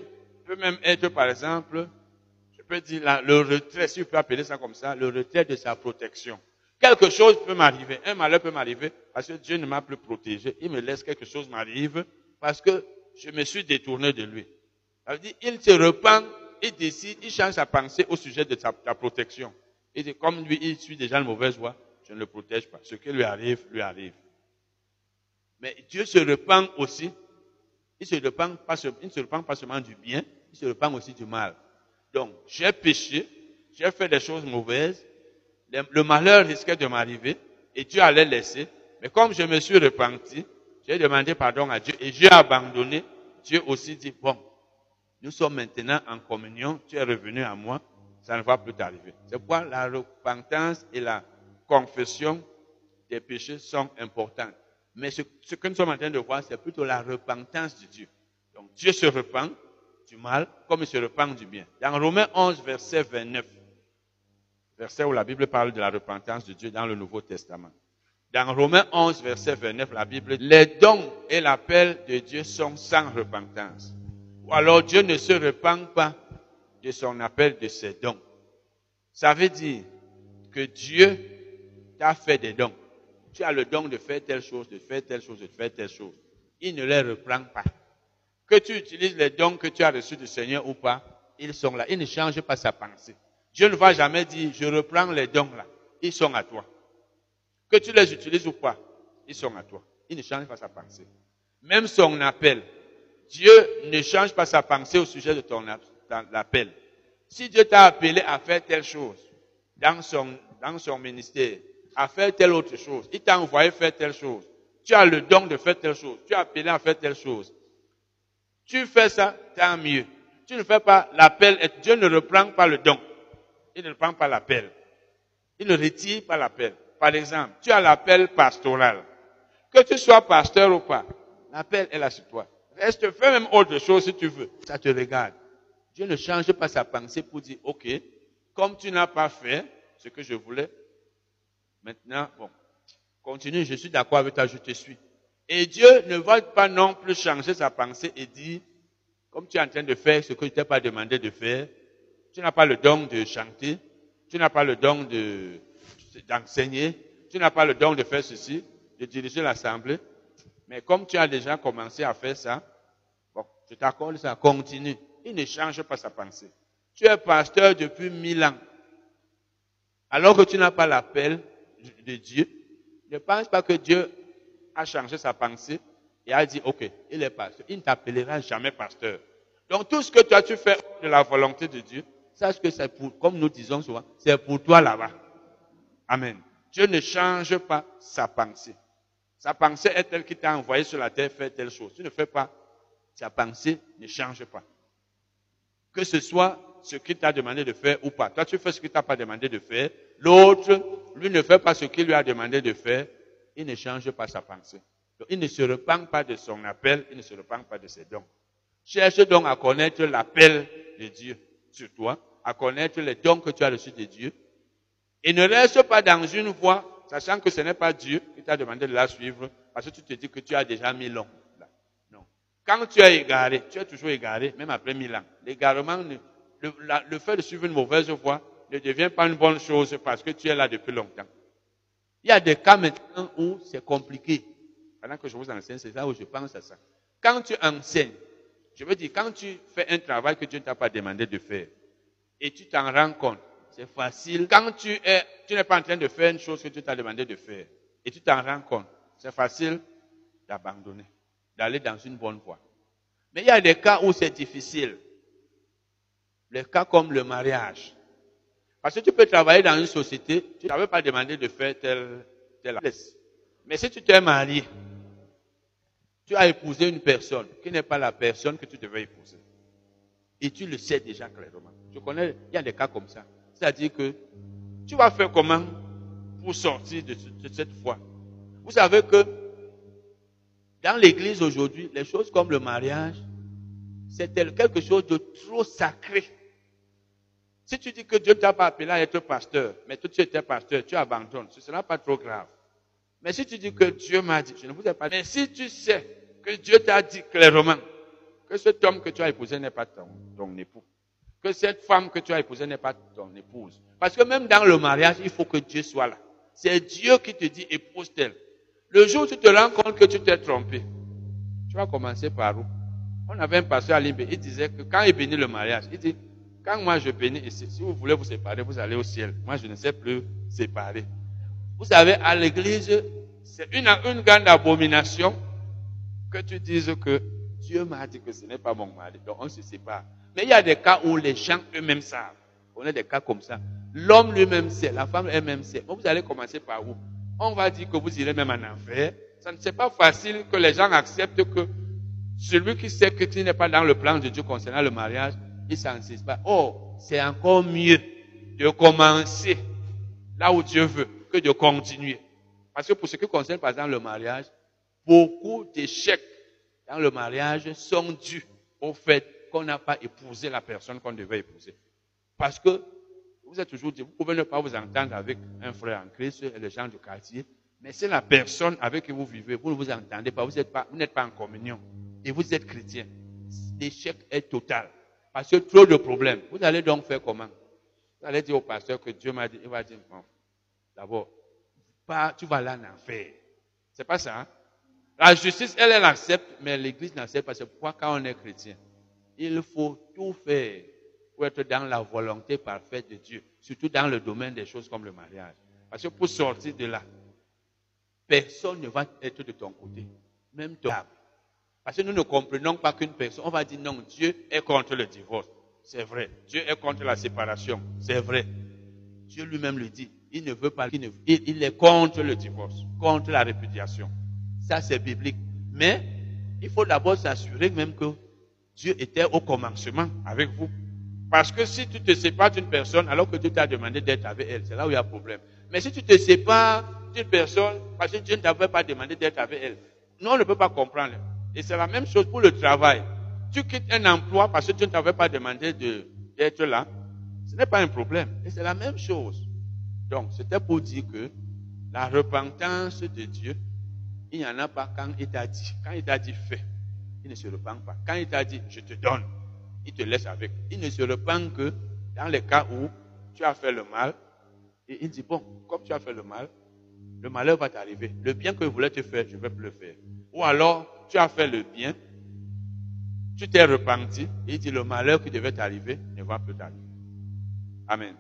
peut même être, par exemple, je peux dire le retrait, si je peux appeler ça comme ça, le retrait de sa protection. Quelque chose peut m'arriver, un malheur peut m'arriver parce que Dieu ne m'a plus protégé. Il me laisse quelque chose m'arrive parce que je me suis détourné de lui. Ça veut dire, il se repent, il décide, il change sa pensée au sujet de sa, protection. Il dit, comme lui, il suit déjà la mauvaise voie, je ne le protège pas. Ce qui lui arrive, lui arrive. Mais Dieu se repent aussi. Il, se il ne se repent pas seulement du bien, il se repent aussi du mal. Donc, j'ai péché, j'ai fait des choses mauvaises, le, malheur risquait de m'arriver, et Dieu allait laisser. Mais comme je me suis repenti, J'ai demandé pardon à Dieu et a abandonné. Dieu aussi dit, bon, nous sommes maintenant en communion, tu es revenu à moi, ça ne va plus t'arriver. C'est pourquoi la repentance et la confession des péchés sont importantes. Mais ce, que nous sommes en train de voir, c'est plutôt la repentance de Dieu. Donc Dieu se repent du mal comme il se repent du bien. Dans Romains 11, verset 29, verset où la Bible parle de la repentance de Dieu dans le Nouveau Testament. Dans Romains 11, verset 29, la Bible dit, les dons et l'appel de Dieu sont sans repentance. Ou alors Dieu ne se repent pas de son appel de ses dons. Ça veut dire que Dieu t'a fait des dons. Tu as le don de faire telle chose, de faire telle chose, de faire telle chose. Il ne les reprend pas. Que tu utilises les dons que tu as reçus du Seigneur ou pas, ils sont là. Il ne change pas sa pensée. Dieu ne va jamais dire, je reprends les dons là. Ils sont à toi. Que tu les utilises ou pas, ils sont à toi. Il ne change pas sa pensée. Même son appel. Dieu ne change pas sa pensée au sujet de ton appel. Si Dieu t'a appelé à faire telle chose dans son, dans son ministère, à faire telle autre chose, il t'a envoyé faire telle chose, tu as le don de faire telle chose, tu as appelé à faire telle chose, tu fais ça, tant mieux. Tu ne fais pas l'appel, et Dieu ne reprend pas le don. Il ne reprend pas l'appel. Il ne retire pas l'appel. Par exemple, tu as l'appel pastoral. Que tu sois pasteur ou pas, l'appel est là sur toi. Reste, fais même autre chose si tu veux. Ça te regarde. Dieu ne change pas sa pensée pour dire, OK, comme tu n'as pas fait ce que je voulais, maintenant, bon, continue, je suis d'accord avec toi, je te suis. Et Dieu ne va pas non plus changer sa pensée et dire, comme tu es en train de faire ce que je t'ai pas demandé de faire, tu n'as pas le don de chanter, tu n'as pas le don de, d'enseigner, tu n'as pas le don de faire ceci, de diriger l'assemblée, mais comme tu as déjà commencé à faire ça, bon, je t'accorde ça, continue. Il ne change pas sa pensée. Tu es pasteur depuis mille ans. Alors que tu n'as pas l'appel de Dieu, ne pense pas que Dieu a changé sa pensée et a dit, OK, il est pasteur. Il ne t'appellera jamais pasteur. Donc tout ce que toi tu fais de la volonté de Dieu, sache que c'est pour, comme nous disons souvent, c'est pour toi là-bas. Amen. Dieu ne change pas sa pensée. Sa pensée est telle qu'il t'a envoyé sur la terre faire telle chose. Tu ne fais pas. Sa pensée ne change pas. Que ce soit ce qu'il t'a demandé de faire ou pas. Toi, tu fais ce qu'il t'a pas demandé de faire. L'autre, lui, ne fait pas ce qu'il lui a demandé de faire. Il ne change pas sa pensée. il ne se repent pas de son appel. Il ne se repent pas de ses dons. Cherche donc à connaître l'appel de Dieu sur toi, à connaître les dons que tu as reçus de Dieu et ne reste pas dans une voie, sachant que ce n'est pas Dieu qui t'a demandé de la suivre, parce que tu te dis que tu as déjà mille ans. Non. Quand tu es égaré, tu es toujours égaré, même après mille ans. L'égarement, le fait de suivre une mauvaise voie ne devient pas une bonne chose parce que tu es là depuis longtemps. Il y a des cas maintenant où c'est compliqué. Pendant que je vous enseigne, c'est là où je pense à ça. Quand tu enseignes, je veux dire, quand tu fais un travail que Dieu ne t'a pas demandé de faire, et tu t'en rends compte, c'est facile. Quand tu es, tu n'es pas en train de faire une chose que tu t'as demandé de faire et tu t'en rends compte, c'est facile d'abandonner, d'aller dans une bonne voie. Mais il y a des cas où c'est difficile. Les cas comme le mariage. Parce que tu peux travailler dans une société, tu n'avais pas demandé de faire telle, telle place. Mais si tu t'es marié, tu as épousé une personne qui n'est pas la personne que tu devais épouser. Et tu le sais déjà clairement. Je connais, il y a des cas comme ça. C'est-à-dire que tu vas faire comment pour sortir de, cette foi? Vous savez que dans l'église aujourd'hui, les choses comme le mariage, c'est quelque chose de trop sacré. Si tu dis que Dieu t'a pas appelé à être pasteur, mais toi tu étais pasteur, tu abandonnes, ce ne sera pas trop grave. Mais si tu dis que Dieu m'a dit, je ne vous ai pas dit, mais si tu sais que Dieu t'a dit clairement que cet homme que tu as épousé n'est pas ton époux, que cette femme que tu as épousée n'est pas ton épouse. Parce que même dans le mariage, il faut que Dieu soit là. C'est Dieu qui te dit épouse-t-elle. Le jour où tu te rends compte que tu t'es trompé, tu vas commencer par où? On avait un pasteur à Limbe, il disait que quand il bénit le mariage, il dit, quand moi je bénis ici, si vous voulez vous séparer, vous allez au ciel. Moi, je ne sais plus séparer. Vous savez, à l'église, c'est une, une grande abomination que tu dises que Dieu m'a dit que ce n'est pas mon mari. Donc on se sépare. Mais il y a des cas où les gens eux-mêmes savent. On a des cas comme ça. L'homme lui-même sait, la femme elle-même sait. vous allez commencer par où? On va dire que vous irez même en enfer ça ne c'est pas facile que les gens acceptent que celui qui sait que tu n'es pas dans le plan de Dieu concernant le mariage, il s'insiste pas. Oh, c'est encore mieux de commencer là où Dieu veut que de continuer. Parce que pour ce qui concerne par exemple le mariage, beaucoup d'échecs dans le mariage sont dus au fait qu'on n'a pas épousé la personne qu'on devait épouser. Parce que vous êtes toujours dit, vous pouvez ne pas vous entendre avec un frère en Christ et les gens du quartier, mais c'est la personne avec qui vous vivez, vous ne vous entendez pas, vous n'êtes pas, pas en communion et vous êtes chrétien. L'échec est total. Parce que trop de problèmes. Vous allez donc faire comment? Vous allez dire au pasteur que Dieu m'a dit, il va dire, bon, d'abord, tu vas là en enfer. C'est pas ça. Hein? La justice, elle, elle accepte, mais l'église n'accepte pas. C'est pourquoi quand on est chrétien, il faut tout faire pour être dans la volonté parfaite de Dieu, surtout dans le domaine des choses comme le mariage. Parce que pour sortir de là, personne ne va être de ton côté, même toi. Parce que nous ne comprenons pas qu'une personne, on va dire non, Dieu est contre le divorce. C'est vrai. Dieu est contre la séparation. C'est vrai. Dieu lui-même le dit. Il ne veut pas, il, est contre le divorce, contre la répudiation. Ça, c'est biblique. Mais il faut d'abord s'assurer même que Dieu était au commencement avec vous. Parce que si tu te sépares d'une personne alors que Dieu t'a demandé d'être avec elle, c'est là où il y a problème. Mais si tu te sépares d'une personne parce que Dieu ne t'avait pas demandé d'être avec elle, nous, on ne peut pas comprendre. Et c'est la même chose pour le travail. Tu quittes un emploi parce que Dieu ne t'avait pas demandé d'être là. Ce n'est pas un problème. Et c'est la même chose. Donc, c'était pour dire que la repentance de Dieu, il n'y en a pas quand il t'a dit. Quand il t'a dit fais, il ne se repent pas. Quand il t'a dit je te donne, il te laisse avec. Il ne se repent que dans les cas où tu as fait le mal. Et il dit, bon, comme tu as fait le mal, le malheur va t'arriver. Le bien que je voulais te faire, je ne vais plus le faire. Ou alors, tu as fait le bien, tu t'es repenti, et il dit, le malheur qui devait t'arriver ne va plus t'arriver. Amen.